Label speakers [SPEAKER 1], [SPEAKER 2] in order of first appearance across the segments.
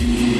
[SPEAKER 1] Thank you.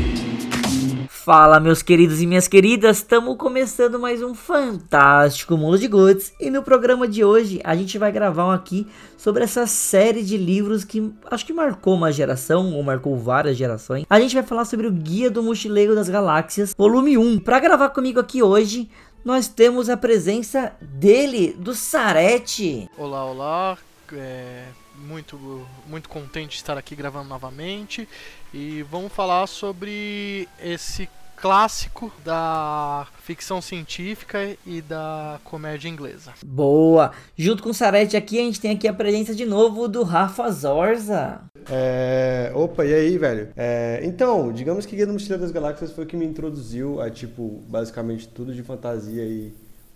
[SPEAKER 1] Fala, meus queridos e minhas queridas, estamos começando mais um fantástico mundo de goods e no programa de hoje a gente vai gravar um aqui sobre essa série de livros que acho que marcou uma geração ou marcou várias gerações. A gente vai falar sobre o Guia do Mochileiro das Galáxias, volume 1. Para gravar comigo aqui hoje, nós temos a presença dele, do Sarete.
[SPEAKER 2] Olá, olá. É muito, muito contente de estar aqui gravando novamente e vamos falar sobre esse clássico da ficção científica e da comédia inglesa.
[SPEAKER 1] Boa! Junto com o Sarete aqui, a gente tem aqui a presença de novo do Rafa Zorza.
[SPEAKER 3] É... Opa, e aí, velho? É... Então, digamos que Guia do Mochileiro das Galáxias foi o que me introduziu a, tipo, basicamente tudo de fantasia e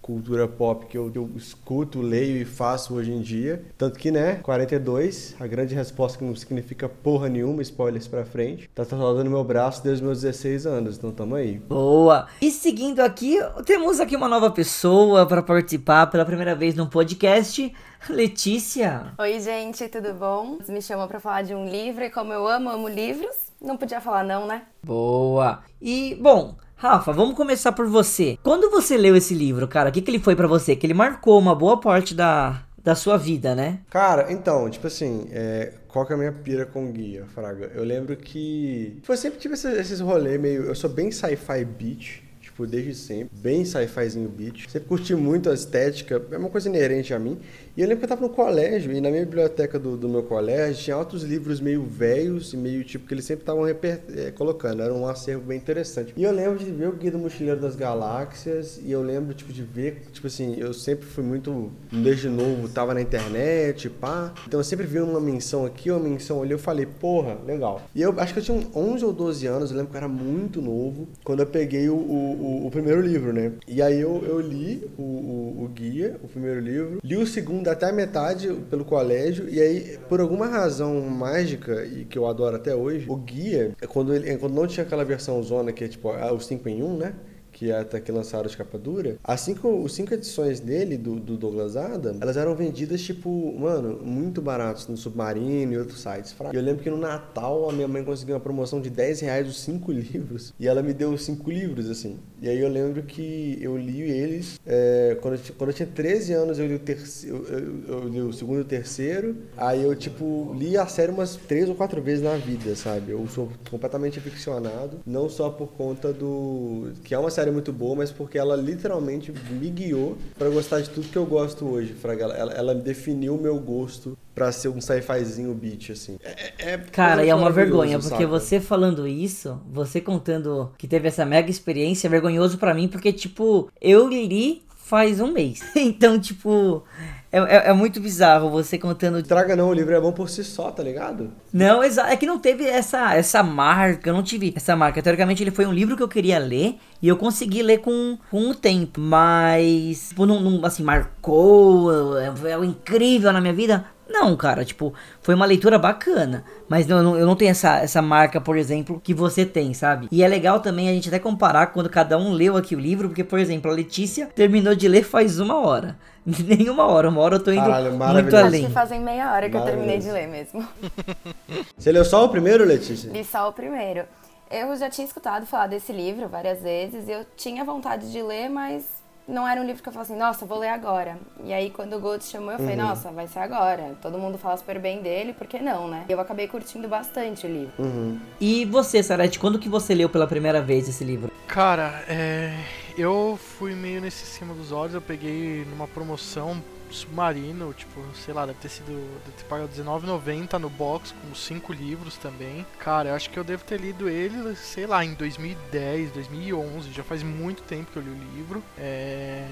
[SPEAKER 3] cultura pop que eu, eu, escuto, leio e faço hoje em dia. Tanto que, né, 42, a grande resposta que não significa porra nenhuma, spoilers pra frente, tá tatuado no meu braço desde os meus 16 anos, então tamo aí.
[SPEAKER 1] Boa! E seguindo aqui, temos aqui uma nova pessoa para participar pela primeira vez no podcast. Letícia.
[SPEAKER 4] Oi, gente, tudo bom? Me chamam para falar de um livro e como eu amo, amo livros, não podia falar não, né?
[SPEAKER 1] Boa. E, bom, Rafa, vamos começar por você. Quando você leu esse livro, cara, o que, que ele foi para você? Que ele marcou uma boa parte da, da sua vida, né?
[SPEAKER 3] Cara, então, tipo assim, é, qual que é a minha pira com guia, Fraga? Eu lembro que. Tipo, eu sempre tive esses, esses rolês meio. Eu sou bem sci-fi beat tipo, desde sempre. Bem sci-fizinho beat. Sempre curti muito a estética, é uma coisa inerente a mim. E eu lembro que eu tava no colégio, e na minha biblioteca do, do meu colégio tinha outros livros meio velhos e meio tipo que eles sempre estavam é, colocando. Era um acervo bem interessante. E eu lembro de ver o Guia do Mochileiro das Galáxias, e eu lembro, tipo, de ver, tipo assim, eu sempre fui muito, desde novo, tava na internet, pá. Então eu sempre vi uma menção aqui, uma menção ali, eu falei, porra, legal. E eu acho que eu tinha 11 ou 12 anos, eu lembro que eu era muito novo, quando eu peguei o, o, o primeiro livro, né? E aí eu, eu li o, o, o guia, o primeiro livro, li o segundo até a metade pelo colégio, e aí, por alguma razão mágica, e que eu adoro até hoje, o guia, quando, ele, quando não tinha aquela versão zona que é tipo o 5 em 1, né? que é até que lançaram de capa dura, as cinco, os cinco edições dele, do, do Douglas Adam, elas eram vendidas, tipo, mano, muito baratos no Submarino e outros sites. E eu lembro que no Natal a minha mãe conseguiu uma promoção de 10 reais os cinco livros. E ela me deu os cinco livros, assim. E aí eu lembro que eu li eles. É, quando, eu, quando eu tinha 13 anos, eu li o terceiro. Eu, eu, li o segundo e o terceiro. Aí eu, tipo, li a série umas três ou quatro vezes na vida, sabe? Eu sou completamente aficionado. Não só por conta do. que é uma série muito boa, mas porque ela literalmente me guiou para gostar de tudo que eu gosto hoje, Fraga. Ela, ela definiu o meu gosto para ser um sci-fizinho beat, assim.
[SPEAKER 1] É, é, é Cara, e é uma vergonha, porque saca? você falando isso, você contando que teve essa mega experiência, é vergonhoso para mim, porque, tipo, eu li faz um mês. então, tipo, é, é, é, muito bizarro você contando.
[SPEAKER 3] Traga não, o livro é bom por si só, tá ligado?
[SPEAKER 1] Não, exato. É que não teve essa, essa marca, eu não tive essa marca. Teoricamente, ele foi um livro que eu queria ler e eu consegui ler com, com o tempo. Mas, tipo, não, não assim, marcou, é, é incrível na minha vida. Não, cara, tipo, foi uma leitura bacana. Mas não, eu não tenho essa, essa marca, por exemplo, que você tem, sabe? E é legal também a gente até comparar quando cada um leu aqui o livro, porque, por exemplo, a Letícia terminou de ler faz uma hora. Nenhuma hora, uma hora eu tô indo
[SPEAKER 3] Caralho,
[SPEAKER 1] muito
[SPEAKER 3] maravilhoso.
[SPEAKER 4] Acho
[SPEAKER 1] além.
[SPEAKER 4] que fazem meia hora que eu terminei de ler mesmo.
[SPEAKER 3] Você leu só o primeiro, Letícia?
[SPEAKER 4] Li só o primeiro. Eu já tinha escutado falar desse livro várias vezes e eu tinha vontade de ler, mas não era um livro que eu falava assim, nossa, vou ler agora. E aí, quando o Goltz chamou, eu falei, nossa, vai ser agora. Todo mundo fala super bem dele, por que não, né? E eu acabei curtindo bastante o livro.
[SPEAKER 3] Uhum.
[SPEAKER 1] E você, Sarete, quando que você leu pela primeira vez esse livro?
[SPEAKER 2] Cara, é, eu fui meio nesse cima dos olhos, eu peguei numa promoção submarino, tipo, sei lá, deve ter sido. Deve ter pago R$19,90 no box com cinco livros também. Cara, eu acho que eu devo ter lido ele, sei lá, em 2010, 2011, já faz muito tempo que eu li o livro. É,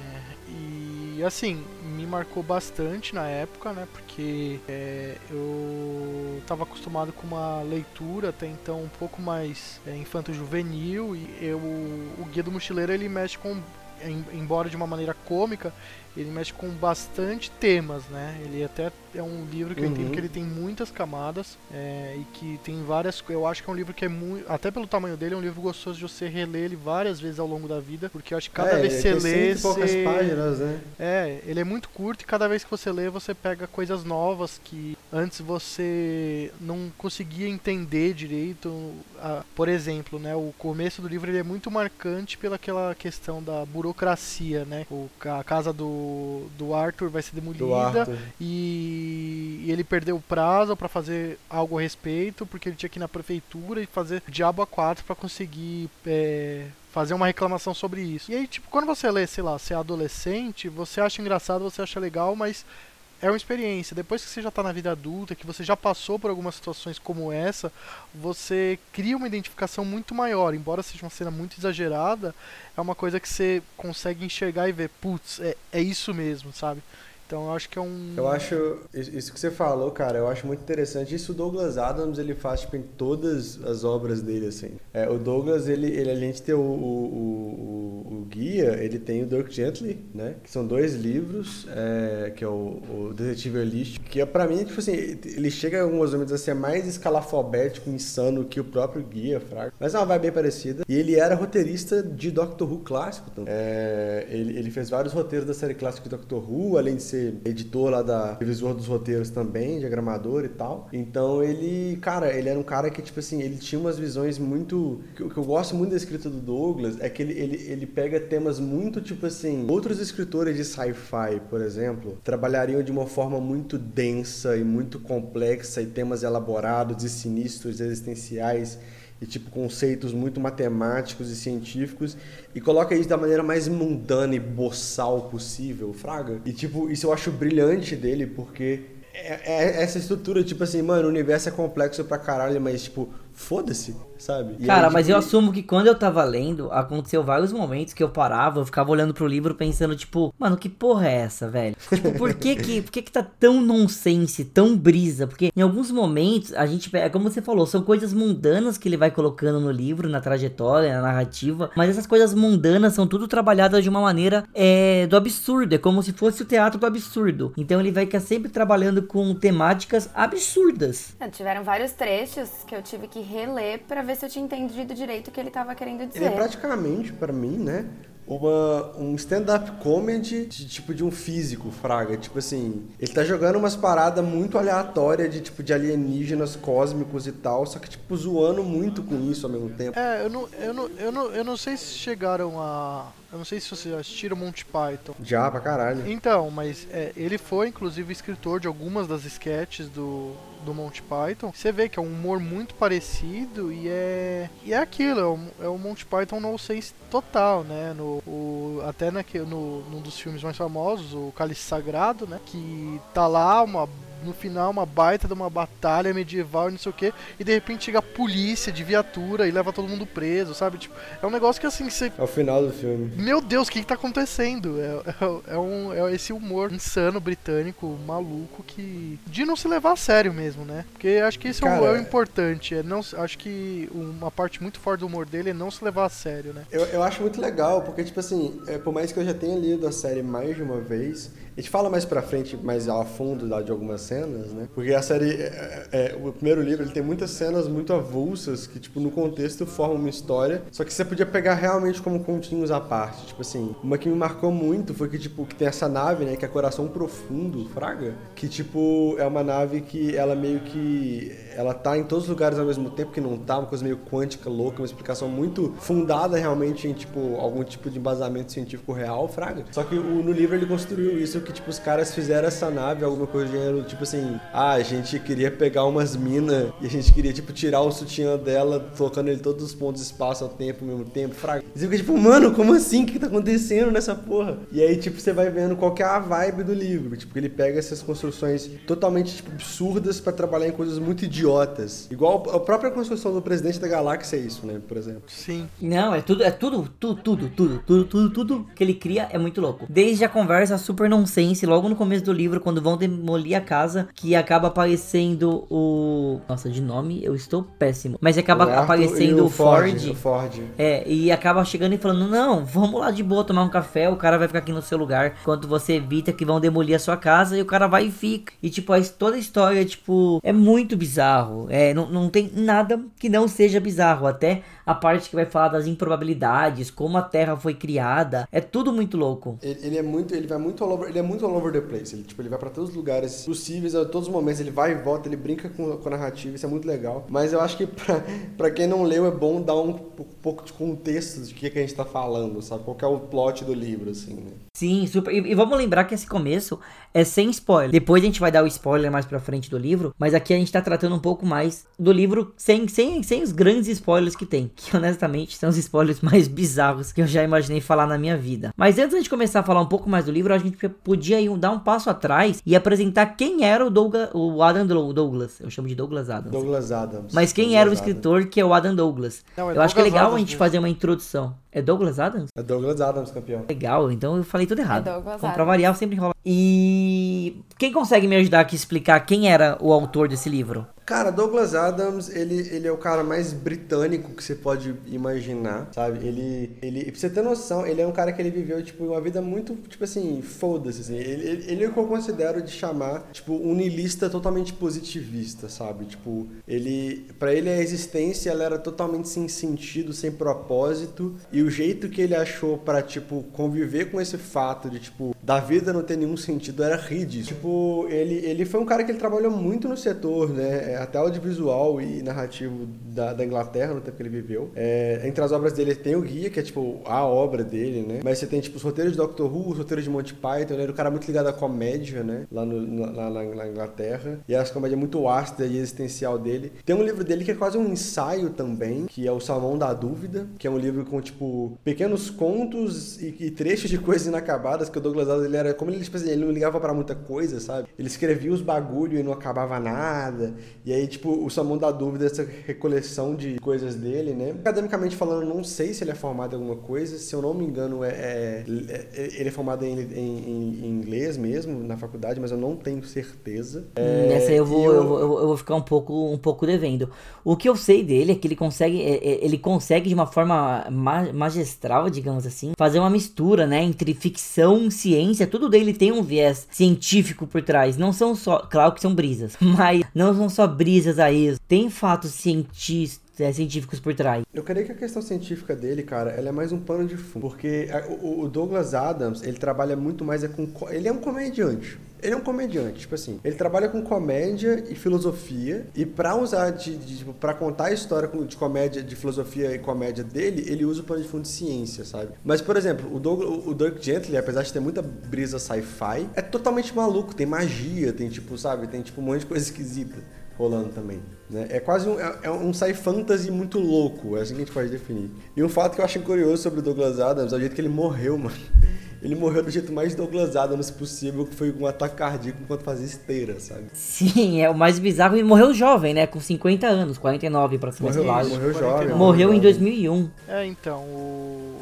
[SPEAKER 2] e assim, me marcou bastante na época, né? Porque é, eu tava acostumado com uma leitura até então um pouco mais é, infanto-juvenil e eu, o Guia do Mochileiro ele mexe com em- embora de uma maneira cômica, ele mexe com bastante temas, né? Ele até é um livro que eu
[SPEAKER 3] Uhum.
[SPEAKER 2] entendo que ele tem muitas camadas é, e que tem várias. Eu acho que é um livro que é muito. Até pelo tamanho dele, é um livro gostoso de você reler ele várias vezes ao longo da vida, porque eu acho que cada
[SPEAKER 3] é,
[SPEAKER 2] vez que você lê.
[SPEAKER 3] poucas
[SPEAKER 2] você-
[SPEAKER 3] páginas, né?
[SPEAKER 2] é, ele é muito curto e cada vez que você lê, você pega coisas novas que antes você não conseguia entender direito. Ah, por exemplo, né, o começo do livro ele é muito marcante pelaquela questão da burocracia, né? O, a casa do, do Arthur vai ser demolida
[SPEAKER 3] Arthur.
[SPEAKER 2] e, e ele perdeu o prazo pra fazer algo a respeito, porque ele tinha que ir na prefeitura e fazer diabo a quatro pra conseguir é, fazer uma reclamação sobre isso. E aí, tipo, quando você lê, sei lá, você é adolescente, você acha engraçado, você acha legal, mas é uma experiência. Depois que você já tá na vida adulta, que você já passou por algumas situações como essa, você cria uma identificação muito maior. Embora seja uma cena muito exagerada, é uma coisa que você consegue enxergar e ver, putz, é, é isso mesmo, sabe? Então eu acho que é um.
[SPEAKER 3] Eu acho, isso que você falou, cara, eu acho muito interessante. Isso o Douglas Adams, ele faz, tipo, em todas as obras dele, assim. É, o Douglas, ele, ele, além de ter o, o, o, o guia, ele tem o Dirk Gently, né? Que são dois livros, é, que é o, o Detetive Holístico, que é, pra mim, tipo assim, ele chega em alguns momentos assim, é mais escalafobético, insano que o próprio guia, fraco. Mas é uma vibe bem parecida. E ele era roteirista de Doctor Who clássico também. É, ele, ele fez vários roteiros da série clássica de Doctor Who, além de ser editor lá da revisor dos roteiros também, diagramador e tal. Então ele, cara, ele era um cara que, tipo assim, ele tinha umas visões muito. O que eu gosto muito da escrita do Douglas é que ele, ele, ele pega temas muito, tipo assim. Outros escritores de sci-fi, por exemplo, trabalhariam de uma forma muito densa e muito complexa e temas elaborados e sinistros, existenciais e tipo conceitos muito matemáticos e científicos e coloca isso da maneira mais mundana e boçal possível, fraga. E tipo, isso eu acho brilhante dele porque é, é essa estrutura, tipo assim, mano, o universo é complexo pra caralho, mas tipo, foda-se, sabe? E
[SPEAKER 1] Cara,
[SPEAKER 3] aí,
[SPEAKER 1] mas
[SPEAKER 3] tipo,
[SPEAKER 1] eu assumo que quando eu tava lendo, aconteceu vários momentos que eu parava, eu ficava olhando pro livro pensando, tipo, mano, que porra é essa, velho? Tipo, por que que, por que que tá tão nonsense, tão brisa? Porque em alguns momentos, a gente, é como você falou, são coisas mundanas que ele vai colocando no livro, na trajetória, na narrativa, mas essas coisas mundanas são tudo trabalhadas de uma maneira é, do absurdo, é como se fosse o teatro do absurdo. Então ele vai ficar sempre trabalhando com temáticas absurdas.
[SPEAKER 4] É, Tiveram vários trechos que eu tive que reler pra ver se eu tinha entendido direito o que ele tava querendo dizer.
[SPEAKER 3] Ele é praticamente, pra mim, né? Uma, um stand-up comedy de tipo de um físico, Fraga. Tipo assim, ele tá jogando umas paradas muito aleatórias de tipo de alienígenas cósmicos e tal, só que tipo zoando muito com isso ao mesmo tempo.
[SPEAKER 2] É, eu não, eu, não, eu, não, eu não sei se chegaram a. Eu não sei se vocês assistiram Monty Python.
[SPEAKER 3] Já pra caralho.
[SPEAKER 2] Então, mas é, ele foi inclusive escritor de algumas das sketches do, do Monty Python. Você vê que é um humor muito parecido e é. E é aquilo, é o, é Monty Python no sense total, né? No, o, até naque, no, num dos filmes mais famosos, o Cálice Sagrado, né? Que tá lá uma no final uma baita de uma batalha medieval e não sei o que, e de repente chega a polícia de viatura e leva todo mundo preso, sabe? Tipo, é um negócio que assim, você.
[SPEAKER 3] É o final do filme.
[SPEAKER 2] Meu Deus, o que, que tá acontecendo? É, é, é um, é esse humor insano, britânico, maluco, que. de não se levar a sério mesmo, né? Porque acho que isso é o- é o importante. É não, acho que uma parte muito forte do humor dele é não se levar a sério, né?
[SPEAKER 3] Eu, eu acho muito legal, porque, tipo assim, é, por mais que eu já tenha lido a série mais de uma vez, A gente fala mais pra frente, mais a fundo de algumas cenas, né? Porque a série, é, é, o primeiro livro, ele tem muitas cenas muito avulsas que, tipo, no contexto formam uma história, só que você podia pegar realmente como continhos à parte. Tipo assim, uma que me marcou muito foi que, tipo, que tem essa nave, né, que é Coração Profundo, Fraga, que, tipo, é uma nave que ela meio que ela tá em todos os lugares ao mesmo tempo, que não tá, uma coisa meio quântica, louca, uma explicação muito fundada realmente em, tipo, algum tipo de embasamento científico real, fraga. Só que o, no livro ele construiu isso, que, tipo, os caras fizeram essa nave, alguma coisa do gênero, tipo assim, ah, a gente queria pegar umas minas e a gente queria, tipo, tirar o sutiã dela, colocando ele todos os pontos espaço ao tempo, ao mesmo tempo, fraga. E você fica, tipo, mano, como assim? O que tá acontecendo nessa porra? E aí, tipo, você vai vendo qual que é a vibe do livro, tipo, ele pega essas construções totalmente, tipo, absurdas para trabalhar em coisas muito idiotas idiotas. Igual a própria construção do presidente da galáxia é isso, né? Por exemplo.
[SPEAKER 2] Sim.
[SPEAKER 1] Não, é tudo, é tudo, tudo, tudo, tudo, tudo, tudo, tudo que ele cria é muito louco. Desde a conversa super nonsense, logo no começo do livro, quando vão demolir a casa, que acaba aparecendo o. Nossa, de nome eu estou péssimo. Mas acaba aparecendo o Ford.
[SPEAKER 3] Ford. O Ford.
[SPEAKER 1] É, e acaba chegando e falando: Não, vamos lá de boa tomar um café, o cara vai ficar aqui no seu lugar, enquanto você evita que vão demolir a sua casa, e o cara vai e fica. E tipo, toda a história, tipo, é muito bizarro bizarro. É, não, não tem nada que não seja bizarro. Até a parte que vai falar das improbabilidades, como a Terra foi criada. É tudo muito louco.
[SPEAKER 3] Ele, ele é muito, ele vai muito all over, ele é muito all over the place. Ele, tipo, ele vai para todos os lugares possíveis, a todos os momentos. Ele vai e volta, ele brinca com, com a narrativa, isso é muito legal. Mas eu acho que para quem não leu é bom dar um, pouco de contexto de que, que a gente tá falando, sabe? Qual é o plot do livro, assim, né?
[SPEAKER 1] Sim, super. E, e, vamos lembrar que esse começo é sem spoiler. Depois a gente vai dar o spoiler mais pra frente do livro, mas aqui a gente tá tratando um pouco mais do livro sem, sem, sem os grandes spoilers que tem. Que honestamente são os spoilers mais bizarros que eu já imaginei falar na minha vida. Mas antes de começar a falar um pouco mais do livro, a gente podia ir, dar um passo atrás e apresentar quem era o, Douglas, o Adam Douglas. Eu chamo de Douglas Adams.
[SPEAKER 3] Douglas Adams.
[SPEAKER 1] Mas quem
[SPEAKER 3] Douglas
[SPEAKER 1] era o escritor Adams. que é o Adam Douglas? Não, é eu Douglas acho que é legal Adams a gente mesmo. fazer uma introdução. É Douglas Adams?
[SPEAKER 3] É Douglas Adams, campeão.
[SPEAKER 1] Legal, então eu falei tudo errado.
[SPEAKER 4] É Douglas
[SPEAKER 1] Como pra variar, sempre enrola. E quem consegue me ajudar aqui a explicar quem era o autor desse livro?
[SPEAKER 3] Cara, Douglas Adams, ele, ele é o cara mais britânico que você pode imaginar, sabe? Ele, ele, pra você ter noção, ele é um cara que ele viveu, tipo, uma vida muito, tipo assim, foda-se, assim. Ele, ele, ele é o que eu considero de chamar, tipo, um niilista totalmente positivista, sabe? Tipo, ele, para ele a existência, ela era totalmente sem sentido, sem propósito, e o jeito que ele achou para tipo, conviver com esse fato de, tipo, da vida não ter nenhum sentido era ridículo. Tipo, ele, ele foi um cara que ele trabalhou muito no setor, né? É, até audiovisual e narrativo da, da Inglaterra no tempo que ele viveu. É, entre as obras dele tem o Guia, que é tipo a obra dele, né? Mas você tem tipo os roteiros de Doctor Who, os roteiros de Monty Python, ele era um cara muito ligado à comédia, né? Lá, no, lá na, na, Inglaterra. E essa comédia muito ácida e existencial dele. Tem um livro dele que é quase um ensaio também, que é o Salmão da Dúvida, que é um livro com tipo pequenos contos e, e trechos de coisas inacabadas, que o Douglas Adams ele era, como ele, tipo assim, ele não ligava para muita coisa, sabe? Ele escrevia os bagulho e não acabava nada. E aí, tipo, o Salmão da Dúvida, essa recoleção de coisas dele, né? Academicamente falando, não sei se ele é formado em alguma coisa. Se eu não me engano, é, é, é ele é formado em, em, em, inglês mesmo, na faculdade, mas eu não tenho certeza.
[SPEAKER 1] É, Nessa eu vou, eu... Eu, vou, eu vou ficar um pouco, um pouco devendo. O que eu sei dele é que ele consegue, é, é, ele consegue de uma forma magistral, digamos assim, fazer uma mistura, né, entre ficção, ciência, tudo dele tem um viés científico por trás. Não são só, claro que são brisas, mas não são só brisas aí. Tem fatos científicos é, científicos por trás.
[SPEAKER 3] Eu creio que a questão científica dele, cara, ela é mais um pano de fundo. Porque o Douglas Adams, ele trabalha muito mais é com. Ele é um comediante. Ele é um comediante, tipo assim. Ele trabalha com comédia e filosofia. E pra usar de, de tipo, pra contar a história de comédia, de filosofia e comédia dele, ele usa o pano de fundo de ciência, sabe? Mas, por exemplo, o Doug, o Doug Gently, apesar de ter muita brisa sci-fi, é totalmente maluco. Tem magia, tem tipo, sabe? Tem tipo um monte de coisa esquisita rolando também. Né? É quase um, é, é um sci fantasy muito louco, é assim que a gente pode definir. E um fato que eu acho curioso sobre o Douglas Adams é o jeito que ele morreu, mano. Ele morreu do jeito mais Douglas Adams possível, que foi com um ataque cardíaco enquanto fazia esteira, sabe?
[SPEAKER 1] Sim, é o mais bizarro. E morreu jovem, né? Com 50 anos, 49 pra ser
[SPEAKER 3] morreu, Morreu jovem.
[SPEAKER 1] Morreu em 2001.
[SPEAKER 2] É, então, o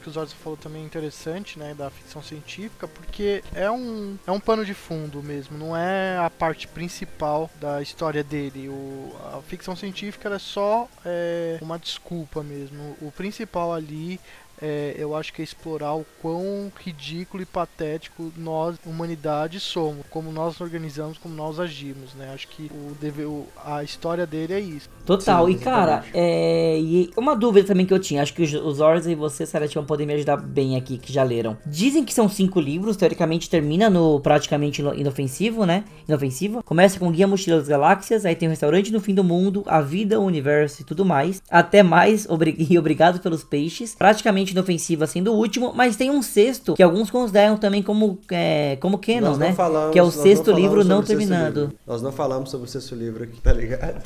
[SPEAKER 2] que o Zorzo falou também é interessante, né, da ficção científica, porque é um, é um pano de fundo mesmo, não é a parte principal da história dele. O, a ficção científica é só é, uma desculpa mesmo. O principal ali é, eu acho que é explorar o quão ridículo e patético nós, humanidade, somos, como nós nos organizamos, como nós agimos, né? Acho que o, deve, o a história dele é isso.
[SPEAKER 1] Total, Sim, e cara, é, e uma dúvida também que eu tinha, acho que os, os e você, vão poder me ajudar bem aqui, que já leram. Dizem que são cinco livros, teoricamente termina no praticamente inofensivo, né? Inofensivo. Começa com Guia Mochila das Galáxias, aí tem o Restaurante no Fim do Mundo, A Vida, o Universo e tudo mais. Até mais, obri e obrigado pelos peixes. Praticamente inofensiva sendo o último, mas tem um sexto que alguns consideram também como, é, como canon, né?
[SPEAKER 3] Falamos,
[SPEAKER 1] que é o sexto livro não terminado.
[SPEAKER 3] Livro. Nós não falamos sobre o sexto livro aqui, tá ligado?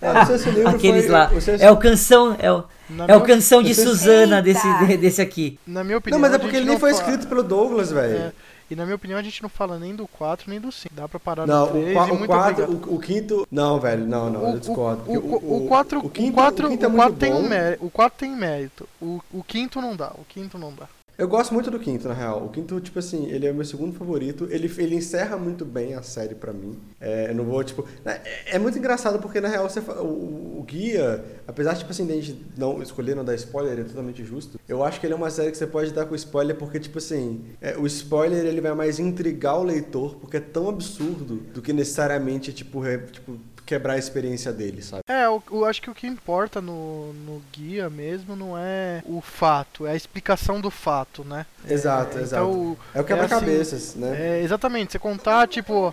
[SPEAKER 3] É, o sexto livro
[SPEAKER 1] Aqueles
[SPEAKER 3] foi,
[SPEAKER 1] lá.
[SPEAKER 3] O sexto...
[SPEAKER 1] É o canção. É o, é o canção de Suzana desse, desse aqui.
[SPEAKER 2] Na minha opinião.
[SPEAKER 3] Não, mas é porque ele nem foi escrito pelo Douglas, velho. É.
[SPEAKER 2] E na minha opinião a gente não fala nem do 4 nem do 5. Dá pra parar
[SPEAKER 3] não,
[SPEAKER 2] no 3
[SPEAKER 3] o, o 4, o, o, quinto. Não, velho, não, não, o, eu discordo.
[SPEAKER 2] O, o, o, 4, o, quinto, o 4, o quinto é muito 4 bom. tem um mérito. O 4 tem mérito. O, o quinto não dá. O quinto não dá.
[SPEAKER 3] Eu gosto muito do quinto, na real. O quinto, tipo assim, ele é o meu segundo favorito. Ele, ele encerra muito bem a série para mim. É, eu não vou, tipo. É, é, muito engraçado porque, na real, você, o, o, guia, apesar de, tipo assim, de a gente não escolher não dar spoiler, é totalmente justo. Eu acho que ele é uma série que você pode dar com spoiler porque, tipo assim, é, o spoiler ele vai mais intrigar o leitor porque é tão absurdo do que necessariamente, tipo, tipo quebrar a experiência dele, sabe?
[SPEAKER 2] É, eu, eu, acho que o que importa no, no guia mesmo não é o fato, é a explicação do fato, né?
[SPEAKER 3] Exato,
[SPEAKER 2] é,
[SPEAKER 3] exato.
[SPEAKER 2] Então,
[SPEAKER 3] é o quebra-cabeças,
[SPEAKER 2] é assim,
[SPEAKER 3] né?
[SPEAKER 2] É, exatamente, você contar, tipo,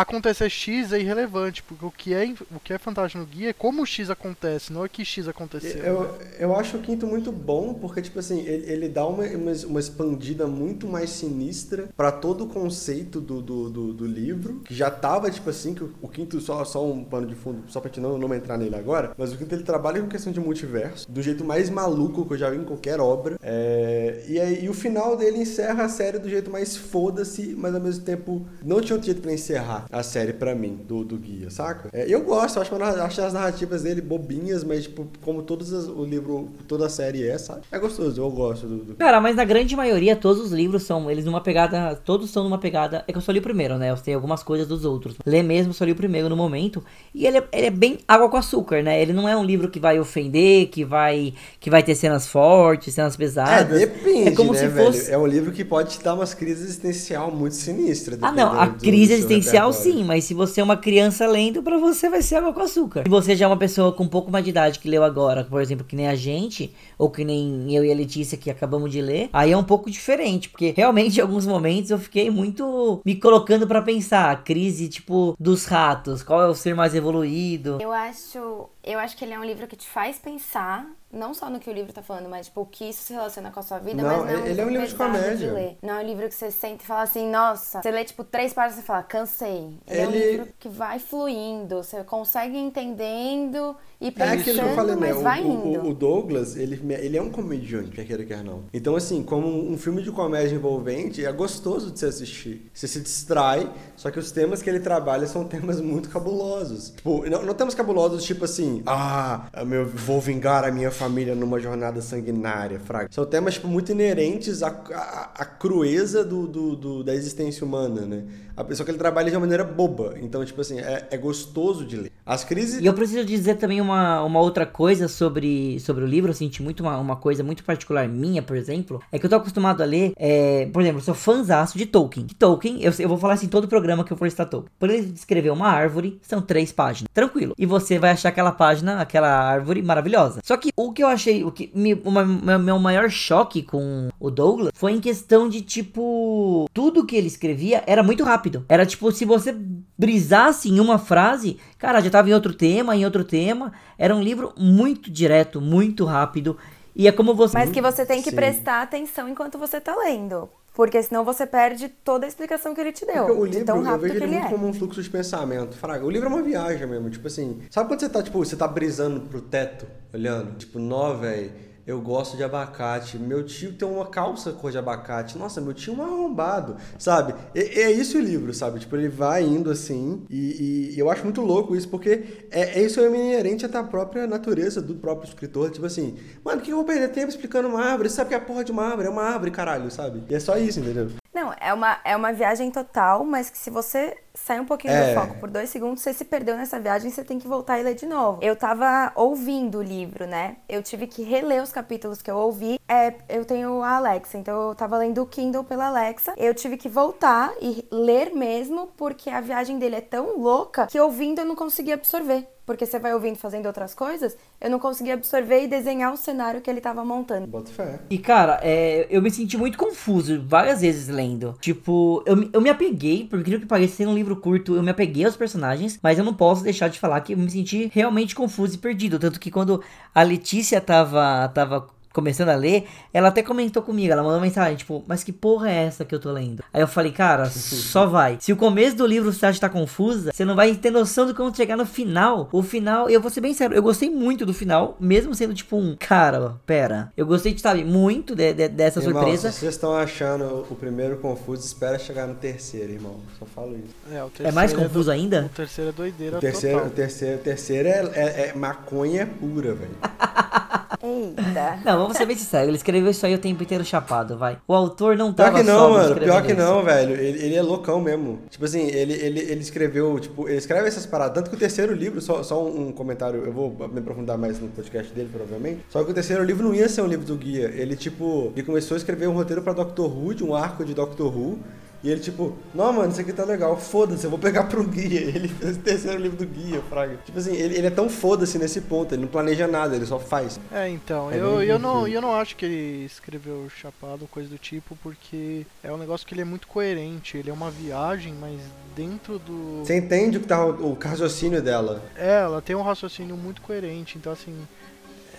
[SPEAKER 2] acontecer X é irrelevante, porque o que é, o que é fantástico no guia é como o X acontece, não é que X aconteceu.
[SPEAKER 3] Eu, eu acho o quinto muito bom, porque, tipo assim, ele, ele dá uma, uma, uma, expandida muito mais sinistra para todo o conceito do, do, do, do, livro, que já tava, tipo assim, que o, o, quinto, só, só um pano de fundo, só pra gente não, não entrar nele agora, mas o quinto ele trabalha com questão de multiverso, do jeito mais maluco que eu já vi em qualquer obra. É, e aí e o final dele encerra a série do jeito mais foda-se, mas ao mesmo tempo não tinha outro jeito pra encerrar a série para mim, do, do guia, saca? É, eu gosto, acho, acho as narrativas dele bobinhas, mas, tipo, como todos as, o livro, toda a série é, sabe? É gostoso, eu gosto do, do,
[SPEAKER 1] Cara, mas na grande maioria, todos os livros são, eles numa pegada, todos são numa pegada, é que eu só li o primeiro, né? Eu sei algumas coisas dos outros. Lê mesmo, só li o primeiro no momento, e ele é, ele é bem água com açúcar, né? Ele não é um livro que vai ofender, que vai, que vai ter cenas fortes, cenas pesadas.
[SPEAKER 3] É, depende, é como né, se fosse... É um livro que pode te dar umas crises existencial muito sinistras.
[SPEAKER 1] Ah, não, a crise existencial sim, mas se você é uma criança lendo, para você vai ser água com açúcar. Se você já é uma pessoa com um pouco mais de idade que leu agora, por exemplo, que nem a gente, ou que nem eu e a Letícia que acabamos de ler, aí é um pouco diferente, porque realmente em alguns momentos eu fiquei muito me colocando para pensar, a crise tipo dos ratos, qual é o ser mais evoluído?
[SPEAKER 4] Eu acho, eu acho que ele é um livro que te faz pensar não só no que o livro tá falando, mas tipo, o que isso se relaciona com a sua vida,
[SPEAKER 3] não,
[SPEAKER 4] mas não é um
[SPEAKER 3] ele é um livro de comédia. De
[SPEAKER 4] ler. Não é um livro que você sente e fala assim, nossa, você lê tipo três páginas e fala, cansei. Ele, ele, é um livro que vai fluindo, você consegue entendendo e pensando, é aquilo que eu falei, né?
[SPEAKER 3] o,
[SPEAKER 4] indo.
[SPEAKER 3] O, Douglas, ele, ele é um comediante, quer queira, quer não. Então, assim, como um filme de comédia envolvente, é gostoso de se assistir. Você se distrai, só que os temas que ele trabalha são temas muito cabulosos. Tipo, não, não temas cabulosos, tipo assim, ah, meu, vou vingar a minha família numa jornada sanguinária, fraga. São temas, tipo, muito inerentes à, à, à crueza do, do, do, da existência humana, né? A pessoa que ele trabalha de uma maneira boba. Então, tipo assim, é, é gostoso de ler. As crises...
[SPEAKER 1] E eu preciso dizer também uma, uma outra coisa sobre, sobre o livro, eu senti muito uma, uma coisa muito particular minha, por exemplo, é que eu tô acostumado a ler, é, por exemplo, sou fãzaço de Tolkien. De Tolkien, eu, eu vou falar assim todo programa que eu for citar Tolkien. Por ele descrever uma árvore, são três páginas. Tranquilo. E você vai achar aquela página, aquela árvore maravilhosa. Só que o que eu achei, o que me, uma, meu maior choque com o Douglas foi em questão de tipo, tudo que ele escrevia era muito rápido. Era tipo, se você brisasse em uma frase, cara, já tava em outro tema, em outro tema. Era um livro muito direto, muito rápido. E é como você.
[SPEAKER 4] Mas que você tem que Sim. prestar atenção enquanto você tá lendo. Porque senão você perde toda a explicação que ele te deu. Porque o livro, tão rápido eu vejo ele, muito
[SPEAKER 3] é. como um fluxo de pensamento. Fraga, o livro é uma viagem mesmo. Tipo assim, sabe quando você tá, tipo, você tá brisando pro teto, olhando? Tipo, nó, velho eu gosto de abacate. Meu tio tem uma calça cor de abacate. Nossa, meu tio é um arrombado, sabe? É, é isso o livro, sabe? Tipo, ele vai indo assim. E, e eu acho muito louco isso, porque é, é isso é inerente à própria natureza do próprio escritor. Tipo assim, mano, por que eu vou perder tempo explicando uma árvore? Você sabe que é a porra de uma árvore? É uma árvore, caralho, sabe? E é só isso, entendeu?
[SPEAKER 4] Não, é uma, é uma viagem total, mas que se você sai um pouquinho
[SPEAKER 3] É.
[SPEAKER 4] do foco por dois segundos, você se perdeu nessa viagem, você tem que voltar e ler de novo. Eu tava ouvindo o livro, né? Eu tive que reler os capítulos que eu ouvi. É, eu tenho a Alexa, então eu tava lendo o Kindle pela Alexa. Eu tive que voltar e ler mesmo, porque a viagem dele é tão louca que ouvindo eu não conseguia absorver. Porque você vai ouvindo fazendo outras coisas, eu não conseguia absorver e desenhar o cenário que ele tava montando.
[SPEAKER 3] Bota fé.
[SPEAKER 1] E cara, é, eu me senti muito confuso várias vezes lendo. Tipo, eu, me- eu me apeguei, por incrível que pareça, um livro curto, eu me apeguei aos personagens, mas eu não posso deixar de falar que eu me senti realmente confuso e perdido. Tanto que quando a Letícia tava, tava começando a ler, ela até comentou comigo, ela mandou uma mensagem, tipo, mas que porra é essa que eu tô lendo? Aí eu falei, cara, só vai. Se o começo do livro você acha que tá confusa, você não vai ter noção do quando chegar no final. O final, eu vou ser bem sério, eu gostei muito do final, mesmo sendo tipo um, cara, pera. Eu gostei, sabe, muito de- de- dessa
[SPEAKER 3] Irmão,
[SPEAKER 1] surpresa.
[SPEAKER 3] se vocês estão achando o primeiro confuso, espera chegar no terceiro, irmão. Só falo isso.
[SPEAKER 2] É, o
[SPEAKER 1] É mais
[SPEAKER 2] terceiro
[SPEAKER 1] confuso
[SPEAKER 2] do-
[SPEAKER 1] ainda?
[SPEAKER 2] O terceiro é doideira
[SPEAKER 3] O terceiro, o
[SPEAKER 2] total.
[SPEAKER 3] terceiro, o terceiro é, é- é maconha pura, velho.
[SPEAKER 4] Eita.
[SPEAKER 1] Não, vamos ser bem sinceros, ele escreveu isso aí o tempo inteiro chapado, vai. O autor não
[SPEAKER 3] Pior
[SPEAKER 1] tava
[SPEAKER 3] que não, mano. Pior que
[SPEAKER 1] isso.
[SPEAKER 3] não, velho. Ele, ele é loucão mesmo. Tipo assim, ele, ele, ele escreveu, tipo, ele escreve essas paradas. Tanto que o terceiro livro, só, só um, um comentário, eu vou me aprofundar mais no podcast dele, provavelmente. Só que o terceiro livro não ia ser um livro do guia. Ele, tipo, ele começou a escrever um roteiro pra Doctor Who, de um arco de Doctor Who. E ele, tipo, não, mano, isso aqui tá legal, foda-se, eu vou pegar pro guia. Ele fez o terceiro livro do guia, Fraga. Tipo assim, ele, ele é tão foda-se nesse ponto, ele não planeja nada, ele só faz.
[SPEAKER 2] É, então,
[SPEAKER 3] É
[SPEAKER 2] eu, eu, não, eu não acho que ele escreveu chapado ou coisa do tipo, porque é um negócio que ele é muito coerente. Ele é uma viagem, mas dentro do.
[SPEAKER 3] Você entende o que tá o, o raciocínio dela?
[SPEAKER 2] É, ela tem um raciocínio muito coerente, então assim.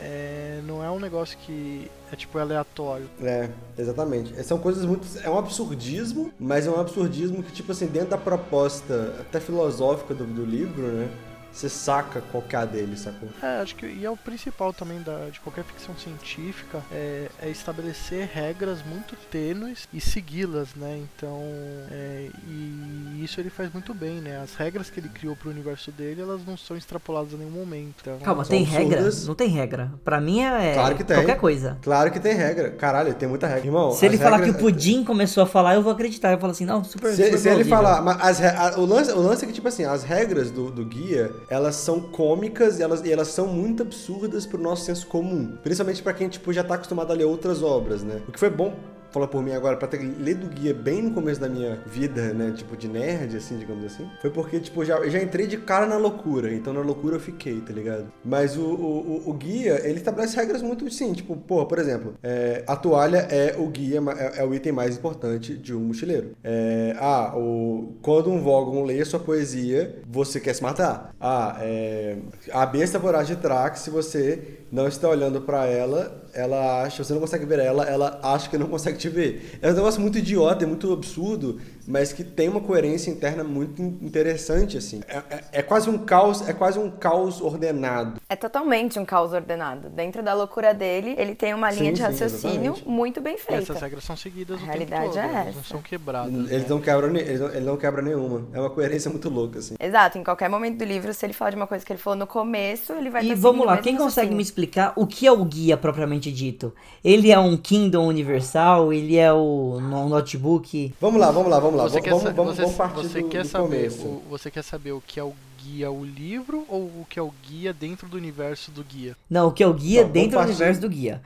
[SPEAKER 2] É, não é um negócio que é tipo aleatório.
[SPEAKER 3] É, exatamente. É, São coisas muito. É um absurdismo, mas é um absurdismo que, tipo assim, dentro da proposta até filosófica do, do livro, né? Você saca qual que é a dele, sacou?
[SPEAKER 2] É, acho que e é o principal também da, de qualquer ficção científica é, é estabelecer regras muito tênues e segui-las, né? Então, é, e isso ele faz muito bem, né? As regras que ele criou pro universo dele, elas não são extrapoladas em nenhum momento. Então,
[SPEAKER 1] Calma, tem regra?
[SPEAKER 3] absurdas.
[SPEAKER 1] Não tem regra. Pra mim é
[SPEAKER 3] Claro que tem.
[SPEAKER 1] qualquer coisa.
[SPEAKER 3] Claro que tem regra. Caralho, tem muita regra. Irmão,
[SPEAKER 1] Se ele
[SPEAKER 3] as
[SPEAKER 1] falar
[SPEAKER 3] regras-
[SPEAKER 1] que o Pudim começou a falar, eu vou acreditar. Eu falo assim, não, super,
[SPEAKER 3] Se,
[SPEAKER 1] super
[SPEAKER 3] se ele falar, mas as a- o, lance, o lance é que, tipo assim, as regras do, do guia, elas são cômicas e elas, e elas são muito absurdas pro nosso senso comum. Principalmente pra quem, tipo, já tá acostumado a ler outras obras, né? O que foi bom falar por mim agora, pra ter lido o guia bem no começo da minha vida, né? Tipo, de nerd, assim, digamos assim. Foi porque, tipo, já, eu já entrei de cara na loucura. Então, na loucura eu fiquei, tá ligado? Mas o, o, o- guia, ele estabelece regras muito, sim. Tipo, porra, por exemplo, é, a toalha é o guia, é, é o item mais importante de um mochileiro. É, ah, o, quando um Vogon lê sua poesia, você quer se matar. Ah, é, a besta voraz de Trax, se você não está olhando pra ela, ela acha, você não consegue ver ela, ela acha que não consegue te ver. É um negócio muito idiota, é muito absurdo, mas que tem uma coerência interna muito in- interessante, assim. É, é- é quase um caos, é quase um caos ordenado.
[SPEAKER 4] É totalmente um caos ordenado. Dentro da loucura dele, ele tem uma linha
[SPEAKER 3] Sim,
[SPEAKER 4] de
[SPEAKER 3] sim,
[SPEAKER 4] raciocínio
[SPEAKER 3] exatamente.
[SPEAKER 4] muito bem feita.
[SPEAKER 2] essas regras são seguidas
[SPEAKER 4] A
[SPEAKER 2] o
[SPEAKER 4] realidade
[SPEAKER 2] tempo todo,
[SPEAKER 4] é
[SPEAKER 2] elas não
[SPEAKER 4] essa.
[SPEAKER 2] são quebradas.
[SPEAKER 3] Eles
[SPEAKER 2] né?
[SPEAKER 3] não quebram, eles não, ele não quebra nenhuma. É uma coerência muito louca, assim.
[SPEAKER 4] Exato, em qualquer momento do livro, se ele falar de uma coisa que ele falou no começo, ele vai
[SPEAKER 1] E vamos lá, quem consegue me explicar o que é o guia propriamente dito? Ele é um Kindle universal? Ele é o no- notebook?
[SPEAKER 3] Vamos lá, vamos lá, vamos lá.
[SPEAKER 2] Você
[SPEAKER 3] Vamos,
[SPEAKER 2] quer,
[SPEAKER 3] vamos, vamos,
[SPEAKER 2] você,
[SPEAKER 3] vamos partir
[SPEAKER 2] você
[SPEAKER 3] do,
[SPEAKER 2] quer
[SPEAKER 3] do
[SPEAKER 2] saber
[SPEAKER 3] começo.
[SPEAKER 2] o, você quer saber o que é o guia o livro ou o que é o guia dentro do universo do guia?
[SPEAKER 1] Não, o que é o guia
[SPEAKER 3] Então, vamos
[SPEAKER 1] dentro do
[SPEAKER 3] partir-
[SPEAKER 1] universo do guia.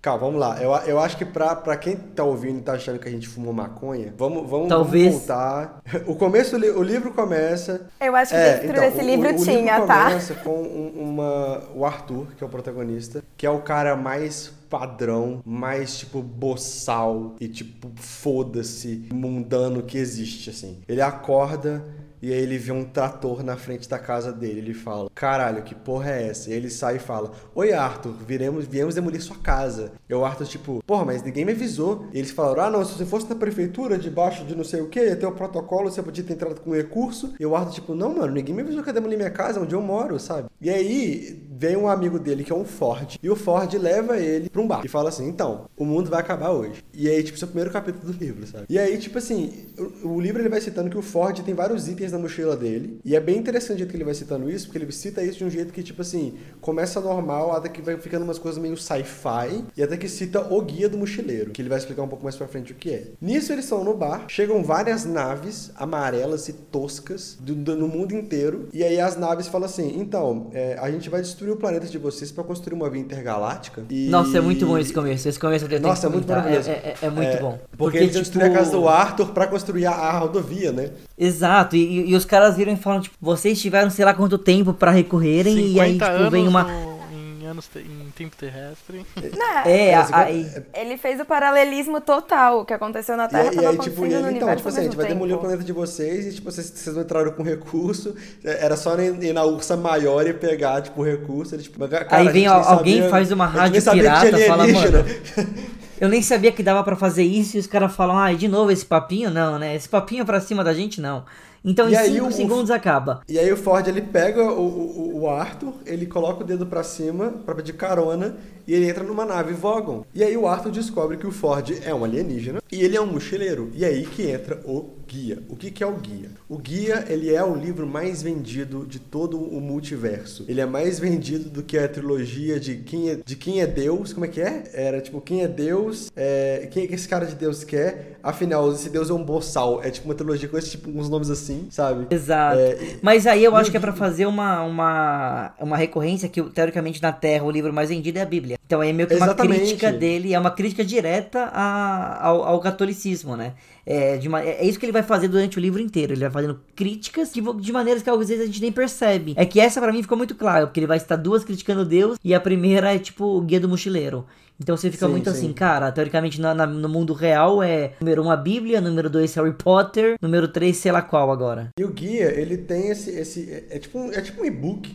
[SPEAKER 3] Calma, vamos lá. Eu, eu acho que pra, pra quem tá ouvindo e tá achando que a gente fumou maconha, vamos, vamos,
[SPEAKER 1] Talvez.
[SPEAKER 3] vamos voltar. O começo, do o livro começa
[SPEAKER 4] Eu acho que
[SPEAKER 3] É,
[SPEAKER 4] dentro
[SPEAKER 3] então,
[SPEAKER 4] desse
[SPEAKER 3] o-
[SPEAKER 4] livro
[SPEAKER 3] o, o
[SPEAKER 4] tinha,
[SPEAKER 3] livro
[SPEAKER 4] tá?
[SPEAKER 3] começa com um- uma, o Arthur, que é o protagonista, que é o cara mais padrão, mais tipo boçal e tipo foda-se, mundano que existe, assim. Ele acorda e aí ele vê um trator na frente da casa dele. Ele fala: Caralho, que porra é essa? E aí ele sai e fala: Oi, Arthur, viremos, viemos demolir sua casa. E o Arthur, tipo, porra, mas ninguém me avisou. E eles falaram: Ah, não, se você fosse na prefeitura, debaixo de não sei o que, ia ter o protocolo, você podia ter entrado com recurso. E o Arthur, tipo, não, mano, ninguém me avisou que ia demolir minha casa, onde eu moro, sabe? E aí vem um amigo dele que é um Ford. E o Ford leva ele pra um bar. E fala assim: Então, o mundo vai acabar hoje. E aí, tipo, esse é o primeiro capítulo do livro, sabe? E aí, tipo assim, o, o livro ele vai citando que o Ford tem vários itens na mochila dele. E é bem interessante o jeito que ele vai citando isso, porque ele cita isso de um jeito que, tipo assim, começa normal, até que vai ficando umas coisas meio sci-fi, e até que cita o guia do mochileiro, que ele vai explicar um pouco mais pra frente o que é. Nisso eles estão no bar, chegam várias naves amarelas e toscas do, do, no mundo inteiro, e aí as naves falam assim: então, é, a gente vai destruir o planeta de vocês para construir uma via intergaláctica. E...
[SPEAKER 1] Nossa, é muito bom esse começo. Esse começo eu
[SPEAKER 3] Nossa, é muito maravilhoso.
[SPEAKER 1] É, é, é muito
[SPEAKER 3] É,
[SPEAKER 1] bom.
[SPEAKER 3] Porque, eles tipo... destruir a casa do Arthur para construir a, a rodovia, né?
[SPEAKER 1] Exato, e, e os caras viram e falam, tipo, vocês tiveram sei lá quanto tempo pra recorrerem, e aí, tipo,
[SPEAKER 2] anos
[SPEAKER 1] vem uma.
[SPEAKER 2] no- em, anos te- em tempo terrestre.
[SPEAKER 4] Não,
[SPEAKER 1] É,
[SPEAKER 3] É,
[SPEAKER 1] a- aí.
[SPEAKER 4] Ele fez o paralelismo total. O que aconteceu na
[SPEAKER 3] E,
[SPEAKER 4] Terra
[SPEAKER 3] e
[SPEAKER 4] tava
[SPEAKER 3] aí, tipo, e então, tipo assim, a gente vai demolir o
[SPEAKER 4] tempo.
[SPEAKER 3] planeta de vocês e, tipo, vocês, vocês não entraram com recurso. é, Era só ir na Ursa Maior e pegar, tipo, o recurso. Ele, tipo, cara,
[SPEAKER 1] Aí
[SPEAKER 3] a
[SPEAKER 1] vem al- alguém
[SPEAKER 3] sabia-
[SPEAKER 1] faz uma
[SPEAKER 3] a
[SPEAKER 1] rádio pirata,
[SPEAKER 3] tinha
[SPEAKER 1] fala,
[SPEAKER 3] alienígena.
[SPEAKER 1] Eu nem sabia que dava pra fazer isso e os caras falam, ai, de novo esse papinho? Não, né? Esse papinho pra cima da gente, não. Então
[SPEAKER 3] E
[SPEAKER 1] em
[SPEAKER 3] aí
[SPEAKER 1] 5
[SPEAKER 3] o-
[SPEAKER 1] segundos acaba.
[SPEAKER 3] E aí o Ford, ele pega o, o, o Arthur, ele coloca o dedo pra cima pra pedir carona e ele entra numa nave Vogon. E aí o Arthur descobre que o Ford é um alienígena e ele é um mochileiro. E aí que entra o guia. O que, que é o guia? O guia, ele é o livro mais vendido de todo o multiverso. Ele é mais vendido do que a trilogia de quem é, de quem é Deus. Como é que é? Era tipo, quem é Deus? É, quem é que esse cara de Deus quer? Afinal, esse Deus é um boçal. É tipo uma trilogia com esse tipo, uns nomes assim, sabe?
[SPEAKER 1] Exato.
[SPEAKER 3] É,
[SPEAKER 1] Mas aí eu acho que é pra
[SPEAKER 3] Gui-
[SPEAKER 1] fazer uma, uma, uma recorrência que, teoricamente, na Terra o livro mais vendido é a Bíblia. Então é meio que uma
[SPEAKER 3] Exatamente.
[SPEAKER 1] crítica dele, é uma crítica direta a- ao, ao catolicismo, né? É, de uma- é isso que ele vai fazer durante o livro inteiro. Ele vai fazendo críticas de, de maneiras que às vezes a gente nem percebe. É que essa pra mim ficou muito claro, porque ele vai estar duas criticando Deus e a primeira é tipo o Guia do Mochileiro. Então você fica
[SPEAKER 3] Sim,
[SPEAKER 1] muito
[SPEAKER 3] sim.
[SPEAKER 1] assim, cara, teoricamente na- na- no mundo real é número um a Bíblia, número dois Harry Potter, número três sei lá qual agora.
[SPEAKER 3] E o guia, ele tem esse. esse é, é tipo um, é tipo um e-book,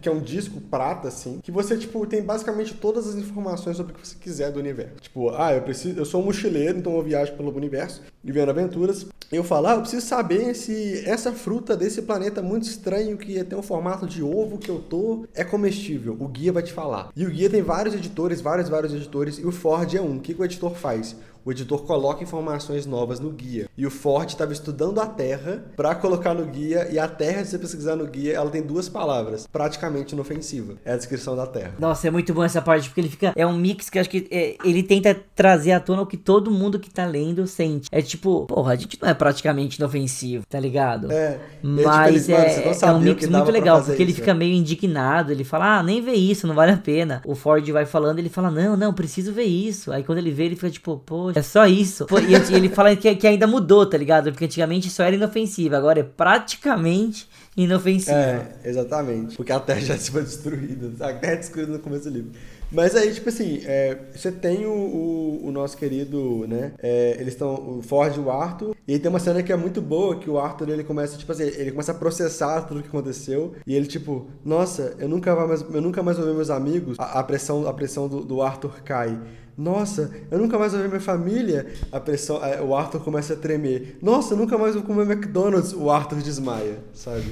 [SPEAKER 3] que é um disco prata, assim, que você, tipo, tem basicamente todas as informações sobre o que você quiser do universo. Tipo, ah, eu preciso. Eu sou um mochileiro, então eu viajo pelo universo, vivendo aventuras. Eu falo, ah, eu preciso saber se essa fruta desse planeta muito estranho, que tem um formato de ovo que eu tô, é comestível. O guia vai te falar. E o guia tem vários editores, vários, vários editores, e o Ford é um. O que, que o editor faz? O editor coloca informações novas no guia. E o Ford estava estudando a Terra para colocar no guia. E a Terra, se você pesquisar no guia, ela tem duas palavras, praticamente inofensiva. É a descrição da Terra.
[SPEAKER 1] Nossa, é muito bom essa parte, porque ele fica. É um mix que eu acho que é, ele tenta trazer à tona o que todo mundo que tá lendo sente. É tipo, porra, a gente não é praticamente inofensivo, tá ligado?
[SPEAKER 3] É.
[SPEAKER 1] Mas
[SPEAKER 3] tipo, eles,
[SPEAKER 1] é, é um mix muito legal, porque ele
[SPEAKER 3] isso,
[SPEAKER 1] fica
[SPEAKER 3] né?
[SPEAKER 1] meio indignado. Ele fala, ah, nem vê isso, não vale a pena. O Ford vai falando, ele fala, não, não, preciso ver isso. Aí quando ele vê, ele fica tipo, poxa, é só isso. E ele fala que, que ainda mudou, tá ligado? Porque antigamente só era inofensivo, agora é praticamente inofensivo.
[SPEAKER 3] É, exatamente. Porque a Terra já foi destruída. A Terra é destruída no começo do livro. Mas aí, tipo assim, é, você tem o, o, o nosso querido, né? é, eles estão, o Ford e o Arthur. E aí tem uma cena que é muito boa, que o Arthur, ele começa, tipo assim, ele começa a processar tudo que aconteceu. E ele, tipo, nossa, eu nunca mais, eu nunca mais vou ver meus amigos. A, a pressão, a pressão do, do Arthur cai. Nossa, eu nunca mais vou ver minha família. A pressão, é, o Arthur começa a tremer. Nossa, eu nunca mais vou comer McDonald's. O Arthur desmaia, sabe?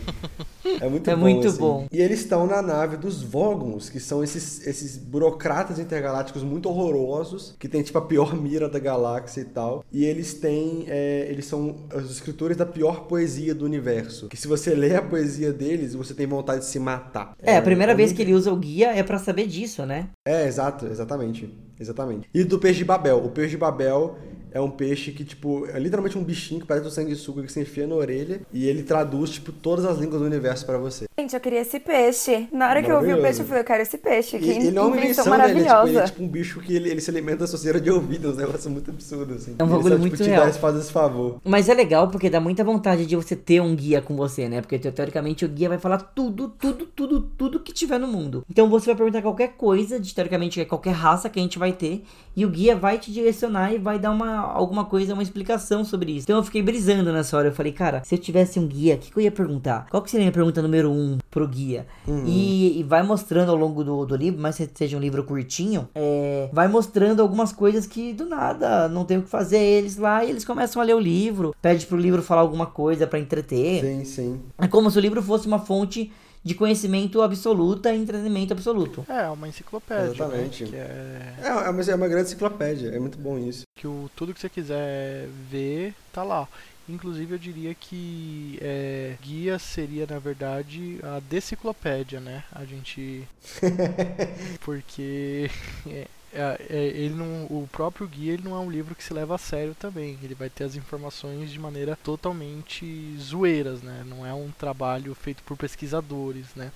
[SPEAKER 3] É muito
[SPEAKER 1] É
[SPEAKER 3] bom.
[SPEAKER 1] muito
[SPEAKER 3] assim.
[SPEAKER 1] bom.
[SPEAKER 3] E eles estão na nave dos Vogons, que são esses, esses burocratas intergalácticos muito horrorosos, que tem tipo a pior mira da galáxia e tal. E eles têm. é, eles são os escritores da pior poesia do universo. Que se você lê a poesia deles, você tem vontade de se matar.
[SPEAKER 1] É, a primeira vez
[SPEAKER 3] muito-
[SPEAKER 1] que ele usa o guia é pra saber disso, né?
[SPEAKER 3] é, exato, exatamente. Exatamente. E do peixe de Babel. O peixe de Babel é um peixe que, tipo, é literalmente um bichinho que parece um sanguessuga que se enfia na orelha e ele traduz, tipo, todas as línguas do universo pra você.
[SPEAKER 4] Gente, eu queria esse peixe. Na hora que eu vi o peixe, eu falei, eu quero esse peixe.
[SPEAKER 3] E
[SPEAKER 4] Que
[SPEAKER 3] ele é uma
[SPEAKER 4] invenção
[SPEAKER 3] né? Ele é, tipo, ele é tipo um bicho que ele, ele se alimenta da suceira de ouvido, um negócio muito absurdo, assim.
[SPEAKER 1] É um bagulho
[SPEAKER 3] só,
[SPEAKER 1] muito
[SPEAKER 3] tipo, te
[SPEAKER 1] real.
[SPEAKER 3] dá, faz esse favor.
[SPEAKER 1] Mas é legal porque dá muita vontade de você ter um guia com você, né? Porque teoricamente o guia vai falar tudo, tudo, tudo, tudo que tiver no mundo. Então você vai perguntar qualquer coisa, de teoricamente qualquer raça que a gente vai ter, e o guia vai te direcionar e vai dar uma alguma coisa, uma explicação sobre isso. Então eu fiquei brisando nessa hora. Eu falei, cara, se eu tivesse um guia, o que, que eu ia perguntar? Qual que seria a minha pergunta número um pro guia? E, e vai mostrando ao longo do, do livro, mas se seja um livro curtinho, é, vai mostrando algumas coisas que do nada não tem o que fazer eles lá e eles começam a ler o livro, pede pro livro falar alguma coisa pra entreter.
[SPEAKER 3] Sim, sim.
[SPEAKER 1] É como se o livro fosse uma fonte de conhecimento absoluta e entretenimento absoluto.
[SPEAKER 2] É, uma enciclopédia.
[SPEAKER 3] Exatamente.
[SPEAKER 2] Né? Que é
[SPEAKER 3] É, é, mas é uma grande enciclopédia, é muito bom isso.
[SPEAKER 2] que o, tudo que você quiser ver tá lá. Inclusive eu diria que é, guia seria na verdade a deciclopédia, né? A gente porque é, é, é, ele não, o próprio guia ele não é um livro que se leva a sério também. Ele vai ter as informações de maneira totalmente zoeiras, né? Não é um trabalho feito por pesquisadores, né?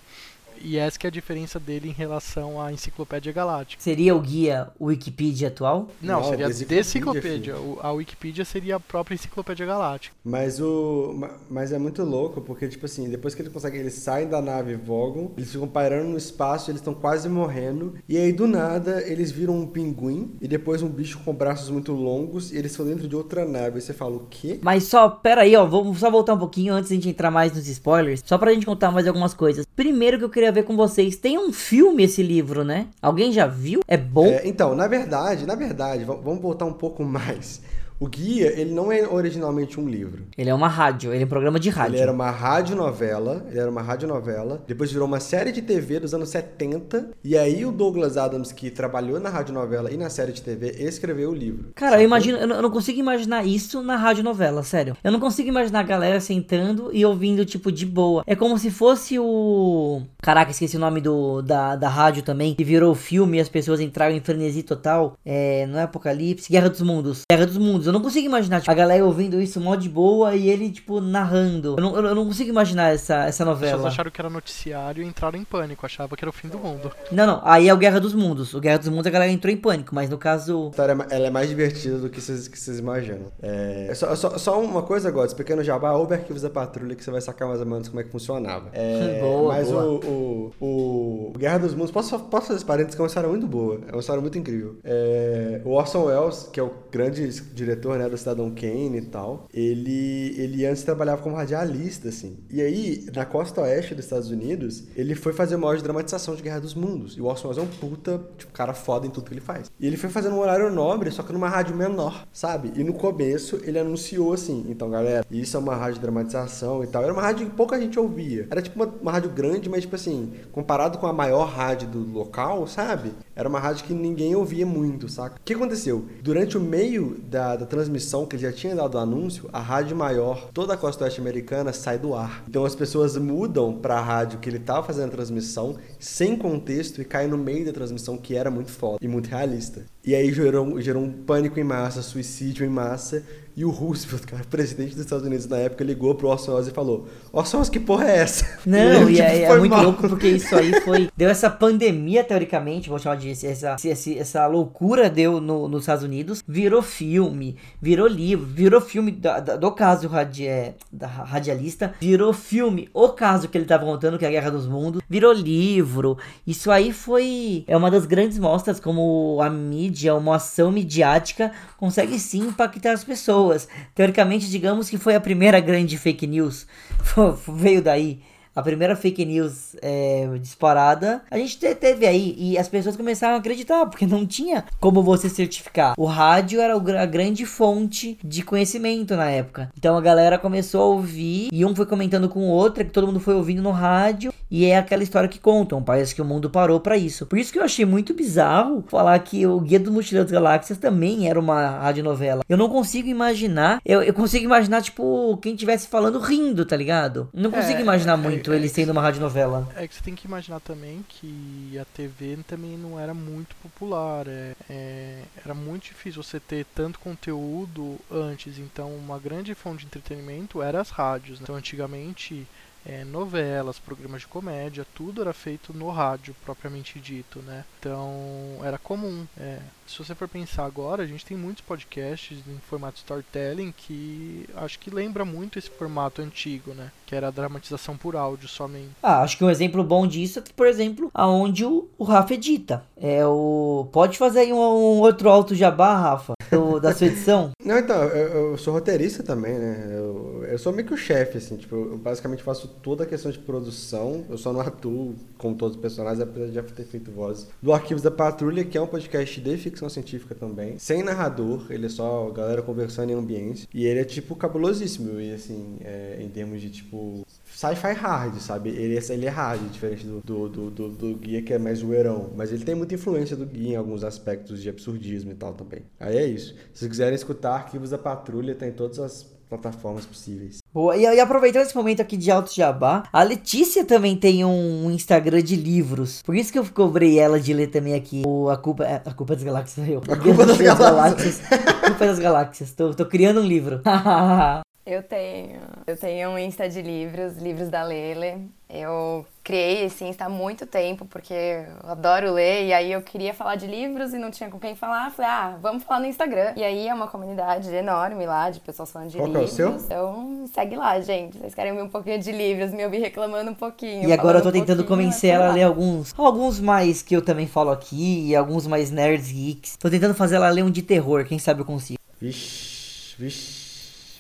[SPEAKER 2] E essa que é a diferença dele em relação à Enciclopédia Galáctica.
[SPEAKER 1] Seria o guia Wikipedia atual?
[SPEAKER 2] Não, Não seria a Deciclopédia. A Wikipedia seria a própria Enciclopédia Galáctica.
[SPEAKER 3] Mas o mas é muito louco, porque tipo assim, depois que eles conseguem, eles saem da nave e vogam, eles ficam pairando no espaço, eles estão quase morrendo, e aí do nada eles viram um pinguim e depois um bicho com braços muito longos, e eles estão dentro de outra nave. E você fala o quê?
[SPEAKER 1] Mas só, pera aí, ó, vamos só voltar um pouquinho antes de a gente entrar mais nos spoilers, só pra gente contar mais algumas coisas. Primeiro que eu queria queria ver com vocês. Tem um filme esse livro, né? Alguém já viu? É bom? É,
[SPEAKER 3] então, na verdade, na verdade, vamos voltar um pouco mais. O Guia, ele não é originalmente um livro.
[SPEAKER 1] Ele é uma rádio, ele é um programa de rádio.
[SPEAKER 3] Ele era uma radionovela, ele era uma radionovela, depois virou uma série de TV dos anos 70, e aí o Douglas Adams, que trabalhou na radionovela e na série de TV, escreveu o livro.
[SPEAKER 1] Cara, eu imagino, eu não consigo imaginar isso na radionovela, sério. Eu não consigo imaginar a galera sentando e ouvindo, tipo, de boa. É como se fosse o... Caraca, esqueci o nome do, da, da rádio também, que virou filme e as pessoas entraram em frenesi total. É, não é Apocalipse, Guerra dos Mundos. Guerra dos Mundos eu não consigo imaginar, tipo, a galera ouvindo isso mó de boa e ele, tipo, narrando. Eu não, eu não consigo imaginar essa, essa novela. As
[SPEAKER 2] pessoas acharam que era noticiário e entraram em pânico, achava que era o fim do mundo.
[SPEAKER 1] Não, não, aí é o Guerra dos Mundos. O Guerra dos Mundos a galera entrou em pânico, mas no caso.
[SPEAKER 3] A história é ela é mais divertida do que vocês, que vocês imaginam. É, só, só, só uma coisa agora, esse pequeno jabá, ouve arquivos da patrulha que você vai sacar mais ou menos como é que funcionava. É, boa, mas boa. O, o, o, Guerra dos Mundos, posso, posso fazer esse parênteses que é uma história muito boa, é uma história muito incrível. É, o Orson Welles, que é o grande diretor né, do Cidadão Kane e tal, ele, ele antes trabalhava como radialista, assim. E aí, na costa oeste dos Estados Unidos, ele foi fazer uma dramatização de Guerra dos Mundos. E o Orson Welles é um puta, tipo, cara foda em tudo que ele faz. E ele foi fazendo um horário nobre, só que numa rádio menor, sabe? E no começo, ele anunciou assim, então, galera, isso é uma rádio dramatização e tal. Era uma rádio que pouca gente ouvia. Era tipo uma, uma rádio grande, mas, tipo assim, comparado com a maior rádio do local, sabe? Era uma rádio que ninguém ouvia muito, saca? O que aconteceu? Durante o meio da, da transmissão que ele já tinha dado o anúncio, a rádio maior, toda a costa oeste americana, sai do ar. Então as pessoas mudam para a rádio que ele estava fazendo a transmissão, sem contexto, e caem no meio da transmissão, que era muito foda e muito realista. E aí gerou, gerou um pânico em massa, suicídio em massa, e o Roosevelt, cara, presidente dos Estados Unidos na época, ligou pro Orson Welles e falou: Orson Welles, que porra é essa?
[SPEAKER 1] Não, e, é, é muito mal. louco porque isso aí foi. Deu essa pandemia, teoricamente, vou chamar de essa, essa, essa loucura deu no, nos Estados Unidos, virou filme, virou livro, virou filme da, da, do caso radi, é, da radialista, virou filme, o caso que ele tava contando, que é a Guerra dos Mundos, virou livro. Isso aí foi. É uma das grandes mostras como a mídia, uma ação midiática, consegue sim impactar as pessoas. Teoricamente, digamos que foi a primeira grande fake news. Veio daí a primeira fake news é, disparada, a gente teve aí e as pessoas começaram a acreditar, porque não tinha como você certificar. O rádio era a grande fonte de conhecimento na época. Então a galera começou a ouvir e um foi comentando com o outro, que todo mundo foi ouvindo no rádio, e é aquela história que contam, parece que o mundo parou para isso. Por isso que eu achei muito bizarro falar que o Guia do Mochileiro das Galáxias também era uma radionovela. Eu não consigo imaginar, eu, eu consigo imaginar, tipo, quem estivesse falando rindo, tá ligado? Não consigo é, imaginar é, muito muito é, ele sendo uma radionovela.
[SPEAKER 2] É que você tem que imaginar também que a TV também não era muito popular. É, é, era muito difícil você ter tanto conteúdo antes. Então, uma grande fonte de entretenimento era as rádios. Né? Então, antigamente é, novelas, programas de comédia, tudo era feito no rádio propriamente dito, né? Então era comum. É. Se você for pensar agora, a gente tem muitos podcasts em formato storytelling que acho que lembra muito esse formato antigo, né? Que era a dramatização por áudio somente.
[SPEAKER 1] Ah, acho que um exemplo bom disso é, por exemplo, aonde o, o Rafa edita. É o. Pode fazer aí um, um outro alto jabá, Rafa, do, da sua edição?
[SPEAKER 3] Não, então, eu, eu, sou roteirista também, né? Eu, eu sou meio que o chefe, assim, tipo, eu basicamente faço toda a questão de produção. Eu só não atuo como todos os personagens, apesar de já ter feito voz. Do Arquivos da Patrulha, que é um podcast de ficção científica também. Sem narrador, ele é só galera conversando em ambiente. E ele é, tipo, cabulosíssimo. E, assim, é, em termos de, tipo, sci-fi hard, sabe? Ele, é, ele é hard, diferente do, do, do, do, do guia que é mais zoeirão. Mas ele tem muita influência do guia em alguns aspectos de absurdismo e tal também. Aí é isso. Se vocês quiserem escutar Arquivos da Patrulha, tem todas as plataformas possíveis.
[SPEAKER 1] Boa, e, e aproveitando esse momento aqui de alto jabá, a Letícia também tem um Instagram de livros. Por isso que eu cobrei ela de ler também aqui. O, a culpa é a culpa das galáxias eu.
[SPEAKER 3] A culpa das galáxias.
[SPEAKER 1] A culpa das galáxias. Tô, tô criando um livro.
[SPEAKER 4] Eu tenho. Eu tenho um Insta de livros, livros da Lele. Eu criei esse Insta há muito tempo, porque eu adoro ler, e aí eu queria falar de livros e não tinha com quem falar. Falei, ah, vamos falar no Instagram. E aí é uma comunidade enorme lá, de pessoas falando de
[SPEAKER 3] Qual que é o
[SPEAKER 4] livros.
[SPEAKER 3] seu?
[SPEAKER 4] Então segue lá, gente. Vocês querem ver um pouquinho de livros, me ouvir reclamando um pouquinho.
[SPEAKER 1] E agora eu tô
[SPEAKER 4] um
[SPEAKER 1] tentando convencer ela a ler alguns. Alguns mais que eu também falo aqui, e alguns mais nerds geeks. Tô tentando fazer ela ler um de terror, quem sabe eu consigo.
[SPEAKER 3] Vixe, vixe.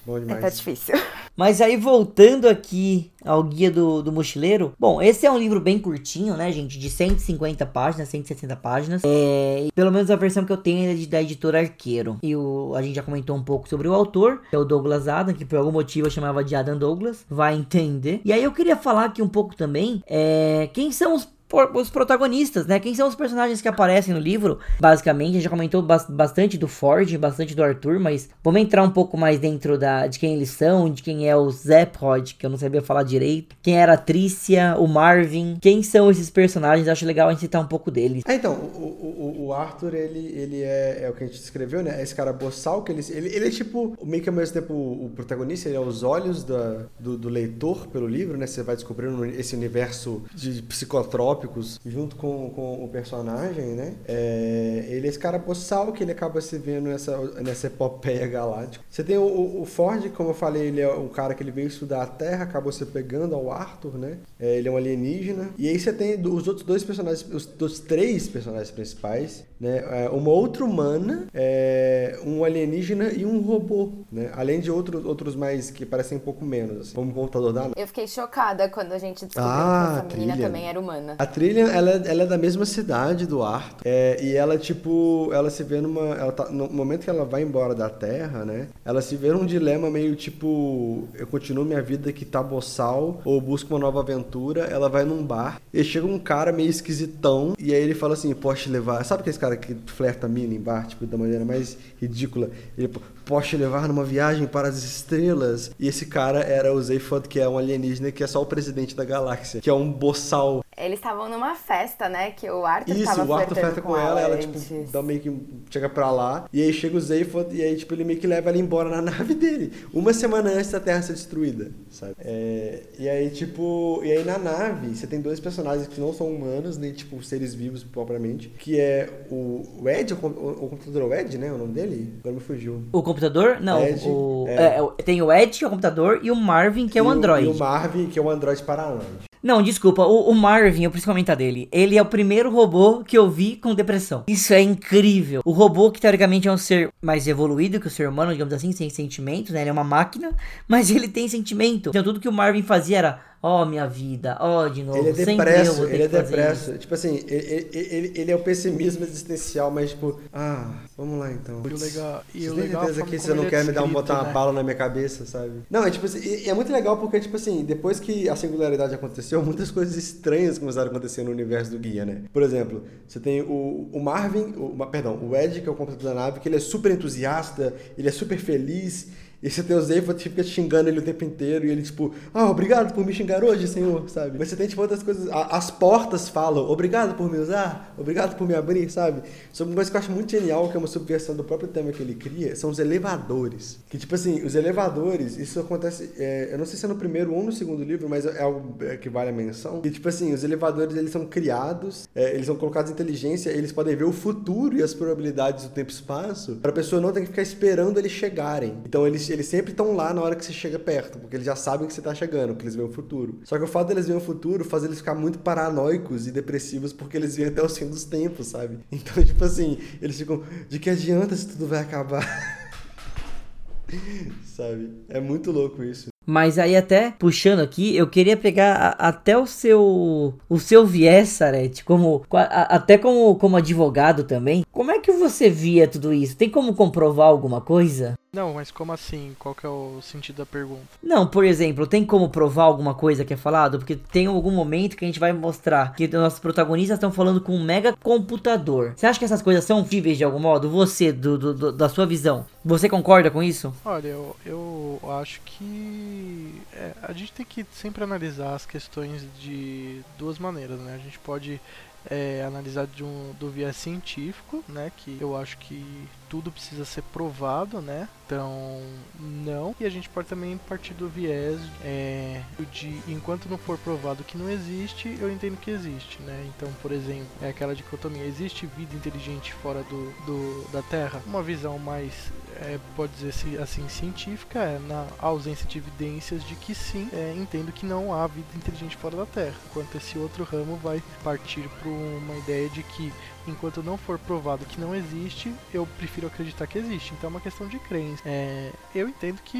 [SPEAKER 3] Bom
[SPEAKER 4] É,
[SPEAKER 3] demais.
[SPEAKER 4] tá difícil.
[SPEAKER 1] Mas aí voltando aqui ao guia do, do mochileiro. Bom, esse é um livro bem curtinho, né, gente? De 150 páginas, 160 páginas. É, e pelo menos a versão que eu tenho é de- da editora Arqueiro. E o, a gente já comentou um pouco sobre o autor, que é o Douglas Adam, que por algum motivo eu chamava de Adam Douglas. Vai entender. E aí eu queria falar aqui um pouco também, é, quem são os por- os protagonistas, né? Quem são os personagens que aparecem no livro? Basicamente, a gente já comentou bas- bastante do Ford, bastante do Arthur, mas vamos entrar um pouco mais dentro da, de quem eles são, de quem é o Zeprod, que eu não sabia falar direito, quem era a Trícia, o Marvin, quem são esses personagens? Acho legal a gente citar um pouco deles.
[SPEAKER 3] Ah, então, o, o, o Arthur, ele, ele é, é o que a gente descreveu, né? Esse cara boçal, que ele, ele, ele é tipo, meio que ao mesmo tempo o, o protagonista, ele é os olhos da, do, do leitor pelo livro, né? Você vai descobrindo esse universo de psicotrópicos junto com, com o personagem, né? É, ele é esse cara boçal que ele acaba se vendo nessa, nessa epopeia galáctica. Você tem o, o- Ford, como eu falei, ele é um cara que ele veio estudar a Terra, acabou se pegando ao Arthur, né? É, ele é um alienígena. E aí você tem os outros dois personagens, os dos três personagens principais, né? É, uma outra humana, é, um alienígena e um robô, né? Além de outros, outros mais que parecem um pouco menos, assim, como o computador da
[SPEAKER 4] Eu fiquei chocada quando a gente descobriu
[SPEAKER 3] Ah,
[SPEAKER 4] que essa menina
[SPEAKER 3] trilha.
[SPEAKER 4] também era humana.
[SPEAKER 3] A trilha, ela, é- ela é da mesma cidade do Arthur. É, e ela, tipo, ela se vê numa. Ela tá, no momento que ela vai embora da Terra, né? Ela se vê num dilema meio tipo: eu continuo minha vida que tá boçal ou busco uma nova aventura. Ela vai num bar e chega um cara meio esquisitão. E aí ele fala assim: posso te levar. Sabe aquele cara que flerta a mina em bar, tipo, da maneira mais ridícula? Ele, posso te levar numa viagem para as estrelas? E esse cara era o Zephod, que é um alienígena que é só o presidente da galáxia, que é um boçal
[SPEAKER 4] Eles estavam numa festa, né? Que o Arthur
[SPEAKER 3] isso,
[SPEAKER 4] tava
[SPEAKER 3] o Arthur
[SPEAKER 4] flertando
[SPEAKER 3] flerta com ela, ela, tipo, dá meio que. chega pra lá. E aí chega o Zephod e aí, tipo, ele meio que leva ela embora na nave dele. Uma semana antes da Terra ser destruída, sabe? É, e aí, tipo. E aí na nave, você tem dois personagens que não são humanos, nem, tipo, seres vivos propriamente. Que é o, o Ed, o, com- o, o computador é o Ed, né? O nome dele? Agora me fugiu.
[SPEAKER 1] O computador? Não,
[SPEAKER 3] Ed,
[SPEAKER 1] o,
[SPEAKER 3] é.
[SPEAKER 1] é, o- tem o Ed, que é o computador, e o Marvin, que é o
[SPEAKER 3] E
[SPEAKER 1] Android.
[SPEAKER 3] E o Marvin, que é o Android para Android.
[SPEAKER 1] Não, desculpa, o, o Marvin, eu preciso comentar dele. Ele é o primeiro robô que eu vi com depressão. Isso é incrível. O robô, que teoricamente é um ser mais evoluído que o ser humano, digamos assim, sem sentimentos, né? Ele é uma máquina, mas ele tem sentimento. Então tudo que o Marvin fazia era, ó, minha vida, ó, de novo,
[SPEAKER 3] Ele é
[SPEAKER 1] eu
[SPEAKER 3] depresso,
[SPEAKER 1] ter
[SPEAKER 3] ele é depresso.
[SPEAKER 1] isso.
[SPEAKER 3] Tipo assim, ele, ele, ele- é o pessimismo existencial, mas tipo, ah, vamos lá então.
[SPEAKER 2] E o legal, e o
[SPEAKER 3] tem
[SPEAKER 2] legal
[SPEAKER 3] certeza que você não
[SPEAKER 2] é
[SPEAKER 3] quer me dar um,
[SPEAKER 2] descrito,
[SPEAKER 3] botar uma
[SPEAKER 2] né?
[SPEAKER 3] bala na minha cabeça, sabe? Não, é tipo assim, é muito legal porque, tipo assim, depois que a singularidade aconteceu, muitas coisas estranhas começaram a acontecer no universo do guia, né? Por exemplo, você tem o, o Marvin, o, perdão, o Ed, que é o computador da nave, que ele é super entusiasta, ele é super feliz. E você tem o Zephod que fica xingando ele o tempo inteiro. E ele, tipo, ah, obrigado por me xingar hoje, senhor, sabe? Mas você tem, tipo, outras coisas. a- as portas falam, obrigado por me usar, obrigado por me abrir, sabe? Só uma coisa que eu acho muito genial, que é uma subversão do próprio tema que ele cria, são os elevadores. Que, tipo assim, os elevadores, isso acontece. é, eu não sei se é no primeiro ou no segundo livro, mas é algo é, que vale a menção. Que, tipo assim, os elevadores, eles são criados, é, eles são colocados em inteligência, eles podem ver o futuro e as probabilidades do tempo e espaço, pra pessoa não ter que ficar esperando eles chegarem. Então, eles, eles sempre estão lá na hora que você chega perto, porque eles já sabem que você tá chegando, que eles veem o futuro. Só que o fato deles verem o futuro faz eles ficar muito paranoicos e depressivos, porque eles veem até o fim dos tempos, sabe? Então, tipo assim, eles ficam, de que adianta se tudo vai acabar? sabe? É muito louco isso.
[SPEAKER 1] Mas aí até puxando aqui, eu queria pegar a- até o seu o seu viés, Sarete, como a- até como como advogado também. Como é que você via tudo isso? Tem como comprovar alguma coisa?
[SPEAKER 2] Não, mas como assim? Qual que é o sentido da pergunta?
[SPEAKER 1] Não, por exemplo, tem como provar alguma coisa que é falado? Porque tem algum momento que a gente vai mostrar que os nossos protagonistas estão falando com um mega computador. Você acha que essas coisas são víveis de algum modo? Você, do, do, do da sua visão, você concorda com isso?
[SPEAKER 2] Olha, eu, eu acho que é, a gente tem que sempre analisar as questões de duas maneiras, né? A gente pode é, analisar de um, do viés científico, né? Que eu acho que tudo precisa ser provado, né? Então, não. E a gente pode também partir do viés é, de enquanto não for provado que não existe, eu entendo que existe, né? Então, por exemplo, é aquela dicotomia: existe vida inteligente fora do, do da Terra? Uma visão mais é, pode dizer assim, científica, é na ausência de evidências de que sim, é, entendo que não há vida inteligente fora da Terra. Enquanto esse outro ramo vai partir para uma ideia de que enquanto não for provado que não existe, eu prefiro acreditar que existe. Então é uma questão de crença. É, eu entendo que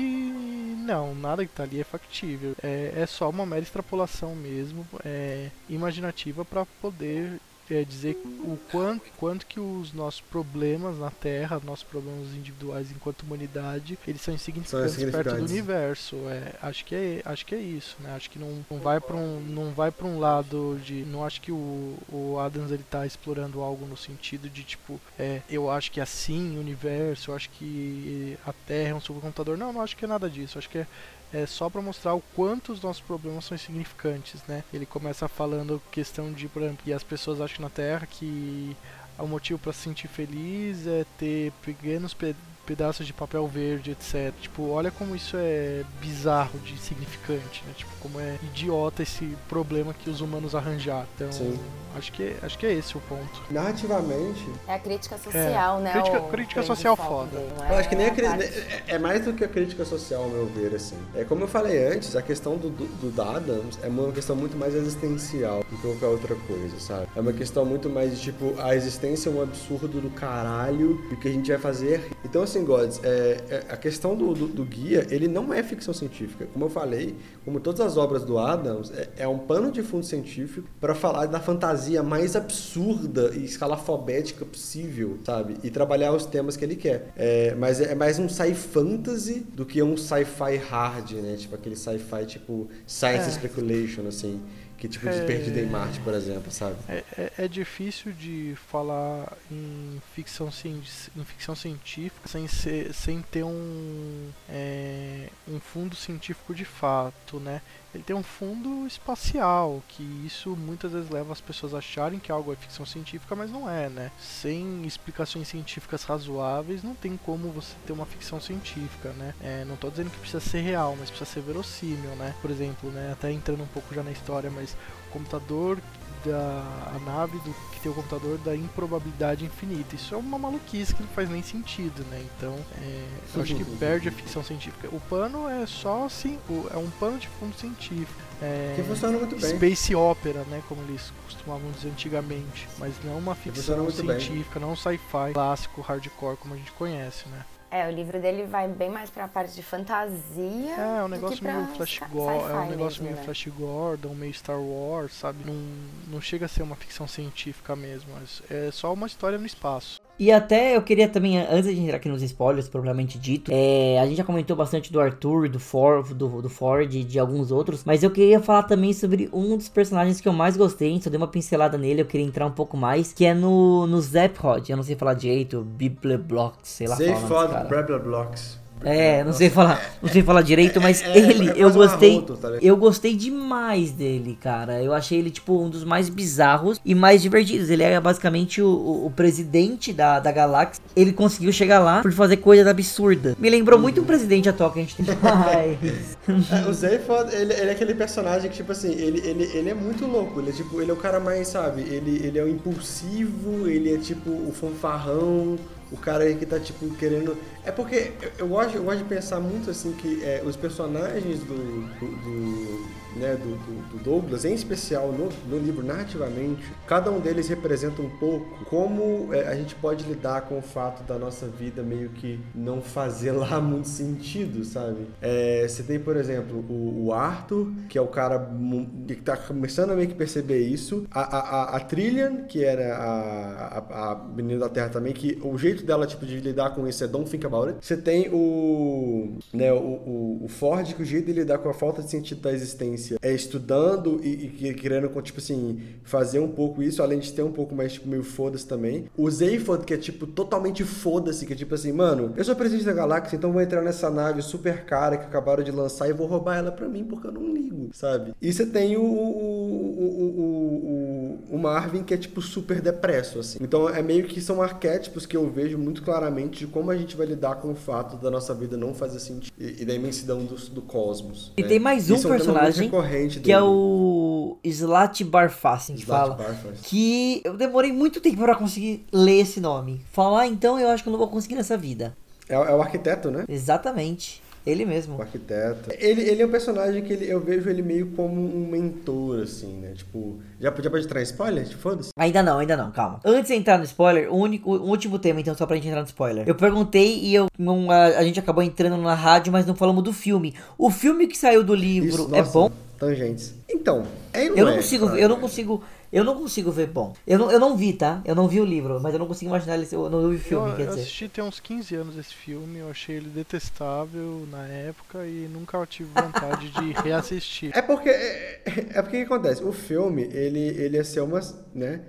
[SPEAKER 2] não, nada que está ali é factível. É, é só uma mera extrapolação mesmo, é, imaginativa para poder é dizer o quanto, quanto que os nossos problemas na Terra, nossos problemas individuais enquanto humanidade, eles são insignificantes, são perto do universo. É, acho que é, acho que é isso, né? Acho que não, não vai para um, não vai para um lado de, não acho que o, o Adams ele tá explorando algo no sentido de tipo, é, eu acho que é assim o universo, eu acho que a Terra é um supercomputador. Não, não acho que é nada disso. Acho que é é só para mostrar o quanto os nossos problemas são insignificantes, né? Ele começa falando questão de, por exemplo, e as pessoas acham na Terra que o motivo para se sentir feliz é ter pequenos pedaços de papel verde, etc. Tipo, olha como isso é bizarro de significante, né? Tipo, como é idiota esse problema que os humanos arranjaram. Então, Sim. acho que, é, acho que é esse o ponto.
[SPEAKER 3] Narrativamente.
[SPEAKER 4] É a crítica social, é. né?
[SPEAKER 2] Crítica, crítica social foda.
[SPEAKER 3] Dele, eu acho que nem a, a é, é mais do que a crítica social, ao meu ver, assim. É como eu falei antes, a questão do, do, do Adams é uma questão muito mais existencial do que qualquer outra coisa, sabe? É uma questão muito mais de, tipo, a existência é um absurdo do caralho e o que a gente vai fazer. Então, assim, Gods, é, é, a questão do, do, do, guia, ele não é ficção científica. Como eu falei, como todas as obras do Adams, é, é um pano de fundo científico para falar da fantasia mais absurda e escalafobética possível, sabe? E trabalhar os temas que ele quer. É, mas é mais um sci-fantasy do que um sci-fi hard, né? Tipo aquele sci-fi tipo science é. speculation, assim. Que tipo de é... Perdido em Marte, por exemplo, sabe?
[SPEAKER 2] É, é, é, difícil de falar em ficção, em ficção científica sem, ser, sem ter um, é, um fundo científico de fato, né? Ele tem um fundo espacial, que isso muitas vezes leva as pessoas a acharem que algo é ficção científica, mas não é, né? Sem explicações científicas razoáveis, não tem como você ter uma ficção científica, né? É, não estou dizendo que precisa ser real, mas precisa ser verossímil, né? Por exemplo, né, até entrando um pouco já na história, mas o computador da nave do que tem o computador da improbabilidade infinita. Isso é uma maluquice que não faz nem sentido, né? Então, é, eu acho que perde a ficção científica. O pano é só assim, é um pano de fundo científico. É,
[SPEAKER 3] que funciona muito bem.
[SPEAKER 2] Space opera, né, como eles costumavam dizer antigamente, mas não uma ficção científica, bem. não um sci-fi clássico hardcore como a gente conhece, né?
[SPEAKER 4] É, o livro dele vai bem mais pra parte de fantasia.
[SPEAKER 2] É, um negócio meio Flash Gordon, é um negócio meio né? Flash Gordon, meio Star Wars, sabe? Não, não chega a ser uma ficção científica mesmo, mas é só uma história no espaço.
[SPEAKER 1] E até eu queria também, antes de entrar aqui nos spoilers, propriamente dito, é, a gente já comentou bastante do Arthur, do Ford, do, do Ford e de alguns outros, mas eu queria falar também sobre um dos personagens que eu mais gostei, só dei uma pincelada nele, eu queria entrar um pouco mais, que é no, no Zephod, eu não sei falar direito, Biblioblocks, sei lá
[SPEAKER 3] Zephod Biblioblocks.
[SPEAKER 1] É, não sei falar, não sei falar direito, mas é, é, ele, é eu gostei, tá eu gostei demais dele, cara. Eu achei ele tipo um dos mais bizarros e mais divertidos. Ele é basicamente o, o, o presidente da, da galáxia. Ele conseguiu chegar lá por fazer coisa absurda. Me lembrou muito um presidente atual que a gente tem.
[SPEAKER 3] é, o Zay ele, ele é aquele personagem que tipo assim, ele, ele, ele é muito louco. Ele é tipo, ele é o cara mais, sabe? Ele, ele é o impulsivo. Ele é tipo o fanfarrão o cara aí que tá, tipo, querendo. É porque eu, gosto, eu gosto de pensar muito assim que é, os personagens do, do, do né, do, do, do, Douglas, em especial no, no, livro narrativamente, cada um deles representa um pouco como é, a gente pode lidar com o fato da nossa vida meio que não fazer lá muito sentido, sabe? É, você tem, por exemplo, o, o, Arthur, que é o cara que tá começando a meio que perceber isso, a, a, a, Trillian, que era a, a, a menina da Terra também, que o jeito dela, tipo, de lidar com isso é don't think it. Você tem o, né, o, o, o Ford, que o jeito de lidar com a falta de sentido da existência é estudando e, e querendo, tipo assim, fazer um pouco isso, além de ter um pouco mais, tipo, meio foda-se também. O Zayfod, que é, tipo, totalmente foda-se, que é tipo assim, mano, eu sou presidente da galáxia, então vou entrar nessa nave super cara que acabaram de lançar e vou roubar ela pra mim, porque eu não ligo, sabe? E você tem o, o, o, o, o Marvin, que é, tipo, super depresso, assim. Então, é meio que são arquétipos que eu vejo muito claramente de como a gente vai lidar com o fato da nossa vida não fazer sentido e, e da imensidão do, do cosmos.
[SPEAKER 1] E
[SPEAKER 3] né?
[SPEAKER 1] tem mais um
[SPEAKER 3] Isso é
[SPEAKER 1] personagem
[SPEAKER 3] recorrente
[SPEAKER 1] que é o Slat Barfassin que
[SPEAKER 3] Slat
[SPEAKER 1] fala.
[SPEAKER 3] Barfas.
[SPEAKER 1] Que eu demorei muito tempo pra conseguir ler esse nome. Falar então eu acho que eu não vou conseguir nessa vida.
[SPEAKER 3] É, é o arquiteto, né?
[SPEAKER 1] Exatamente. Ele
[SPEAKER 3] O
[SPEAKER 1] mesmo.
[SPEAKER 3] arquiteto. Ele, ele é um personagem que ele- eu vejo ele meio como um mentor, assim, né? Tipo, já, já pode entrar em spoiler? Tipo, Foda-se.
[SPEAKER 1] Ainda não, ainda não, calma. Antes de entrar no spoiler, o, único, o último tema, então, só pra gente entrar no spoiler. Eu perguntei e eu não, a, a gente acabou entrando na rádio, mas não falamos do filme. O filme que saiu do livro
[SPEAKER 3] Isso,
[SPEAKER 1] é
[SPEAKER 3] nossa,
[SPEAKER 1] bom?
[SPEAKER 3] Tangentes. Então, é
[SPEAKER 1] Eu não
[SPEAKER 3] é,
[SPEAKER 1] consigo,
[SPEAKER 3] cara.
[SPEAKER 1] eu não consigo, eu não consigo ver bom. Eu não, eu não vi, tá? Eu não vi o livro, mas eu não consigo imaginar ele ser, eu não vi o filme,
[SPEAKER 2] eu,
[SPEAKER 1] quer
[SPEAKER 2] eu
[SPEAKER 1] dizer.
[SPEAKER 2] assisti tem uns 15 anos esse filme, eu achei ele detestável na época e nunca tive vontade de reassistir.
[SPEAKER 3] É porque. É, é porque o que acontece? O filme, ele, ele ia ser uma. Né?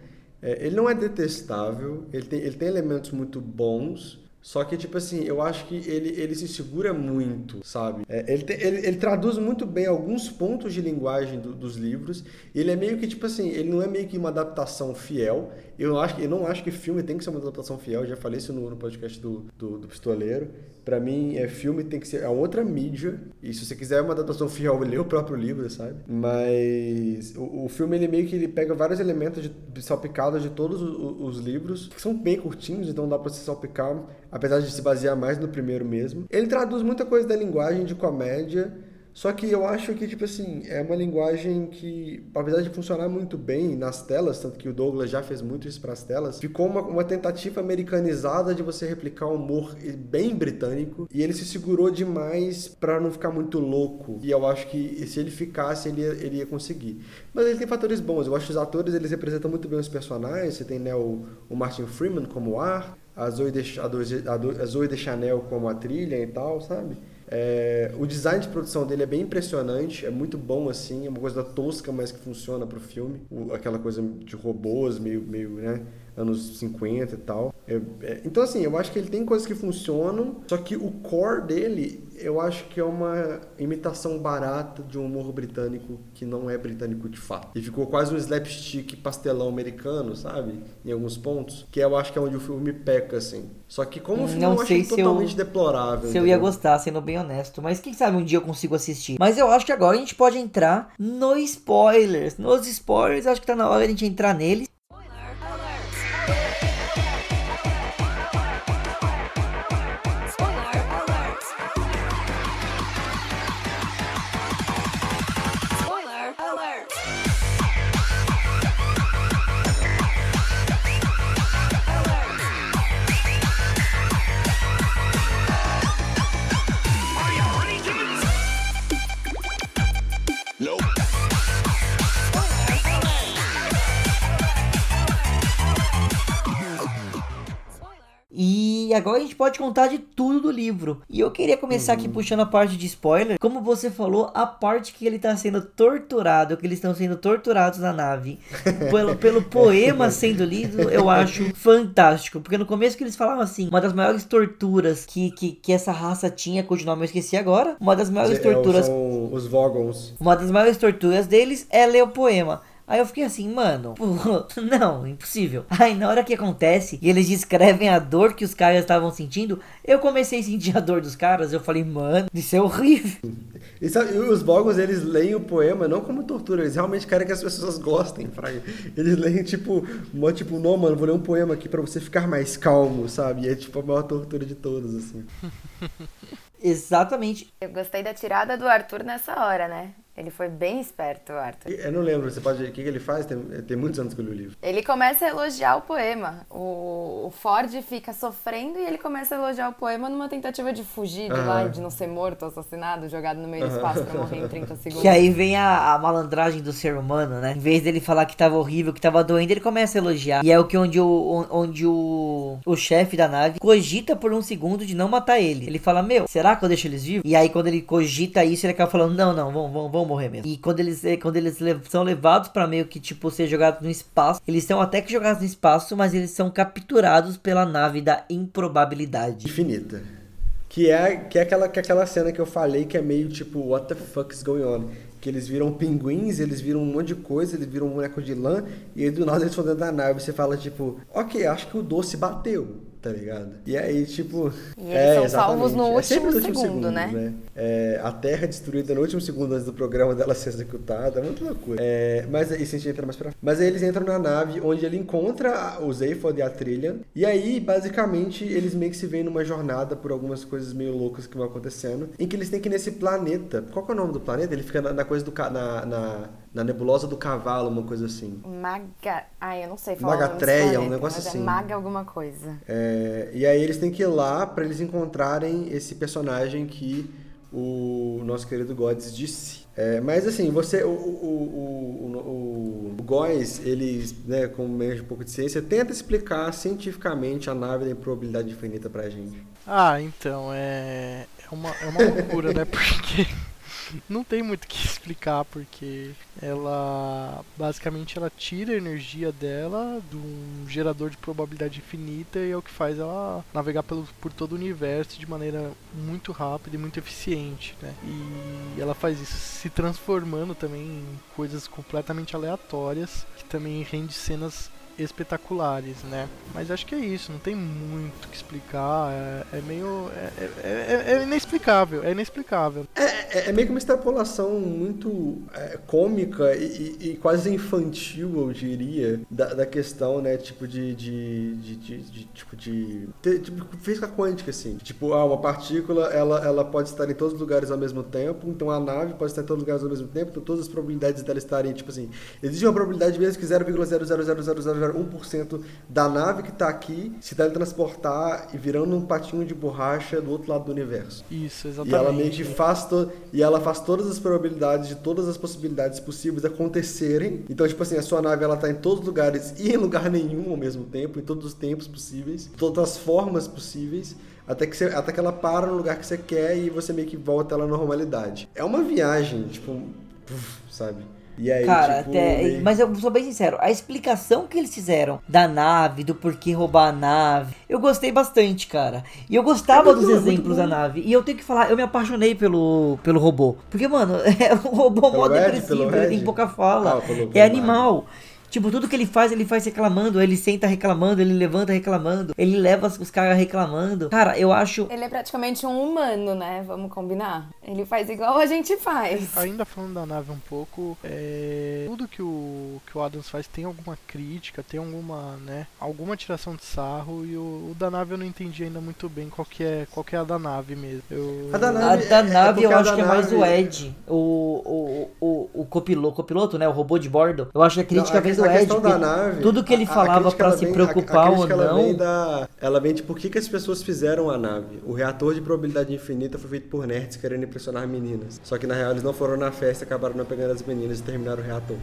[SPEAKER 3] É, ele não é detestável, ele tem, ele tem elementos muito bons. Só que, tipo assim, eu acho que ele, ele se segura muito, sabe? É, ele, te- ele, ele traduz muito bem alguns pontos de linguagem do- dos livros. Ele é meio que, tipo assim, ele não é meio que uma adaptação fiel. Eu, acho, eu não acho que filme tem que ser uma adaptação fiel. Já falei isso no, no podcast do, do, do Pistoleiro. Pra mim, é, filme tem que ser é outra mídia. E se você quiser uma adaptação fiel, lê o próprio livro, sabe? Mas o, o filme, ele meio que ele pega vários elementos de, salpicados de todos os, os livros, que são bem curtinhos, então dá pra se salpicar, apesar de se basear mais no primeiro mesmo. Ele traduz muita coisa da linguagem de comédia, só que eu acho que, tipo assim, é uma linguagem que, apesar de funcionar muito bem nas telas, tanto que o Douglas já fez muito isso para as telas, ficou uma, uma tentativa americanizada de você replicar um humor bem britânico, e ele se segurou demais para não ficar muito louco. E eu acho que se ele ficasse, ele ia, ele ia conseguir. Mas ele tem fatores bons. Eu acho que os atores, eles representam muito bem os personagens. Você tem, né, o, o Martin Freeman como ar, a Zoe, de, a Zoe de Chanel como a trilha e tal, sabe? É, o design de produção dele é bem impressionante, é muito bom assim, é uma coisa tosca, mas que funciona pro filme. O- aquela coisa de robôs, meio, meio né, anos 50 e tal. É- é- então, assim, eu acho que ele tem coisas que funcionam, só que o core dele, eu acho que é uma imitação barata de um humor britânico que não é britânico de fato. E ficou quase um slapstick pastelão americano, sabe? Em alguns pontos, que eu acho que é onde o filme peca, assim. Só que como o filme
[SPEAKER 1] Não
[SPEAKER 3] eu
[SPEAKER 1] sei
[SPEAKER 3] acho
[SPEAKER 1] se eu-
[SPEAKER 3] totalmente deplorável.
[SPEAKER 1] Se eu ia
[SPEAKER 3] entendeu?
[SPEAKER 1] gostar, sendo bem honesto. Mas quem sabe um dia eu consigo assistir. Mas eu acho que agora a gente pode entrar no spoilers. Nos spoilers, acho que tá na hora de a gente entrar neles. E agora a gente pode contar de tudo do livro. E eu queria começar aqui puxando a parte de spoiler. Como você falou, a parte que ele tá sendo torturado, que eles estão sendo torturados na nave, pelo, pelo poema sendo lido, eu acho fantástico. Porque no começo que eles falavam assim, uma das maiores torturas que, que, que essa raça tinha, cujo nome eu esqueci agora, uma das maiores
[SPEAKER 3] É,
[SPEAKER 1] torturas
[SPEAKER 3] São os Vogons.
[SPEAKER 1] uma das maiores torturas deles é ler o poema. Aí eu fiquei assim, mano, pô, não, impossível. Aí na hora que acontece e eles descrevem a dor que os caras estavam sentindo, eu comecei a sentir a dor dos caras. Eu falei, mano, isso é horrível.
[SPEAKER 3] E, sabe, e os Vogons, eles leem o poema não como tortura, eles realmente querem que as pessoas gostem, fraga. Eles leem, tipo, uma, tipo, não, mano, vou ler um poema aqui pra você ficar mais calmo, sabe? E é, tipo, a maior tortura de todas, assim.
[SPEAKER 1] Exatamente.
[SPEAKER 4] Eu gostei da tirada do Arthur nessa hora, né? Ele foi bem esperto, Arthur.
[SPEAKER 3] Eu não lembro, você pode. O que, que ele faz? Tem, tem muitos anos que eu li o livro.
[SPEAKER 4] Ele começa a elogiar o poema. O, o Ford fica sofrendo e ele começa a elogiar o poema numa tentativa de fugir de lá,
[SPEAKER 3] Aham.
[SPEAKER 4] de não ser morto, assassinado, jogado no meio do espaço pra morrer em 30 segundos.
[SPEAKER 1] Que aí vem a, a malandragem do ser humano, né? Em vez dele falar que tava horrível, que tava doendo, ele começa a elogiar. E é o que onde o, onde o, o chefe da nave cogita por um segundo de não matar ele. Ele fala, meu, será que eu deixo eles vivos? E aí quando ele cogita isso, ele acaba falando, não, não, vão, vão, vão morrer mesmo. E quando eles, eh, quando eles le- são levados pra meio que, tipo, ser jogados no espaço, eles são até que jogados no espaço, mas eles são capturados pela nave da improbabilidade.
[SPEAKER 3] Infinita. Que é, que, é aquela, que é aquela cena que eu falei que é meio tipo, what the fuck is going on? Que eles viram pinguins, eles viram um monte de coisa, eles viram um boneco de lã, e aí do nada eles estão dentro da nave. Você fala, tipo, ok, acho que o doce bateu, tá ligado? E aí, tipo.
[SPEAKER 4] E eles são salvos no
[SPEAKER 3] É sempre
[SPEAKER 4] último segundo, né?
[SPEAKER 3] É, a Terra é destruída no último segundo antes do programa dela ser executada, é muito loucura. É, mas aí, isso a gente entra mais pra Mas aí eles entram na nave onde ele encontra o Zaphod e a Trillian. E aí, basicamente, eles meio que se veem numa jornada por algumas coisas meio loucas que vão acontecendo. Em que eles têm que ir nesse planeta. Qual que é o nome do planeta? Ele fica na, na coisa do. ca- Na, na, na nebulosa do cavalo, uma coisa assim.
[SPEAKER 4] Maga. Ai, eu não sei falar.
[SPEAKER 3] Magatreia, um negócio
[SPEAKER 4] mas
[SPEAKER 3] assim.
[SPEAKER 4] É maga alguma coisa.
[SPEAKER 3] É, e aí eles têm que ir lá pra eles encontrarem esse personagem que o nosso querido Gods disse. É, mas assim, você, o, o, o, o, o, o Góes, ele, né, com meio de um pouco de ciência, tenta explicar cientificamente a nave da improbabilidade infinita pra gente.
[SPEAKER 2] Ah, então, é. É uma, é uma loucura, né? Porque. Não tem muito o que explicar, porque ela basicamente ela tira a energia dela de um gerador de probabilidade infinita e é o que faz ela navegar pelo, por todo o universo de maneira muito rápida e muito eficiente, né? E ela faz isso se transformando também em coisas completamente aleatórias, que também rende cenas espetaculares, né? Mas acho que é isso, não tem muito que explicar, é, é meio. É, é- é- é inexplicável, é inexplicável.
[SPEAKER 3] É, é meio que uma extrapolação muito é, cômica e, e- quase infantil, eu diria, da, da questão, né, tipo de, de, de, de- de- tipo de tipo, física quântica, assim. Tipo, ah, uma partícula, ela, ela pode estar em todos os lugares ao mesmo tempo, então a nave pode estar em todos os lugares ao mesmo tempo, então todas as probabilidades dela estarem, tipo assim, existe uma probabilidade mesmo que 0,0000001% da nave que está aqui se teletransportar e virando um patinho de borracha do outro lado do universo.
[SPEAKER 2] Isso,
[SPEAKER 3] E
[SPEAKER 2] exatamente.
[SPEAKER 3] ela meio que faz to... e ela faz todas as probabilidades de todas as possibilidades possíveis acontecerem. Então, tipo assim, a sua nave ela tá em todos os lugares e em lugar nenhum ao mesmo tempo, em todos os tempos possíveis, todas as formas possíveis. Até que, você, até que ela para no lugar que você quer e você meio que volta ela à normalidade. É uma viagem, tipo, puf, sabe? E aí,
[SPEAKER 1] Cara,
[SPEAKER 3] tipo,
[SPEAKER 1] até.
[SPEAKER 3] meio-
[SPEAKER 1] Mas eu sou bem sincero, a explicação que eles fizeram da nave, do porquê roubar a nave, eu gostei bastante, cara. E eu gostava
[SPEAKER 3] É
[SPEAKER 1] dos
[SPEAKER 3] bom, é
[SPEAKER 1] exemplos da
[SPEAKER 3] bom.
[SPEAKER 1] nave. E eu tenho que falar, eu me apaixonei pelo, pelo robô. Porque, mano, é um robô
[SPEAKER 3] Pelo
[SPEAKER 1] mó
[SPEAKER 3] Ed,
[SPEAKER 1] depressivo, ele tem pouca fala.
[SPEAKER 3] Ah,
[SPEAKER 1] é animal. Tipo, tudo que ele faz, ele faz reclamando. Ele senta reclamando, ele levanta reclamando. Ele leva os caras reclamando. Cara, eu acho.
[SPEAKER 4] Ele é praticamente um humano, né? Vamos combinar. Ele faz igual a gente faz.
[SPEAKER 2] Ainda falando da nave um pouco, é, tudo que o, que o Adams faz tem alguma crítica, tem alguma, né, alguma tiração de sarro e o, o da nave eu não entendi ainda muito bem qual que é, qual que é a da nave mesmo. Eu,
[SPEAKER 3] A da
[SPEAKER 1] A
[SPEAKER 3] nave-
[SPEAKER 1] da
[SPEAKER 3] é- é
[SPEAKER 1] nave eu
[SPEAKER 3] porque a
[SPEAKER 1] acho que é mais o Ed, o, o, o, o copiloto, copiloto, né? O robô de bordo. Eu acho que a crítica
[SPEAKER 3] Não, a
[SPEAKER 1] vem do
[SPEAKER 3] a
[SPEAKER 1] Ed.
[SPEAKER 3] questão da nave,
[SPEAKER 1] tudo que ele falava
[SPEAKER 3] ela
[SPEAKER 1] se
[SPEAKER 3] vem-
[SPEAKER 1] preocupar
[SPEAKER 3] a, a
[SPEAKER 1] ou
[SPEAKER 3] Ela
[SPEAKER 1] não.
[SPEAKER 3] vem, da, ela vem de por que, que as pessoas fizeram a nave. O reator de probabilidade infinita foi feito por nerds querendo impressionar meninas. Só que na real eles não foram na festa, acabaram não pegando as meninas e terminaram o reator.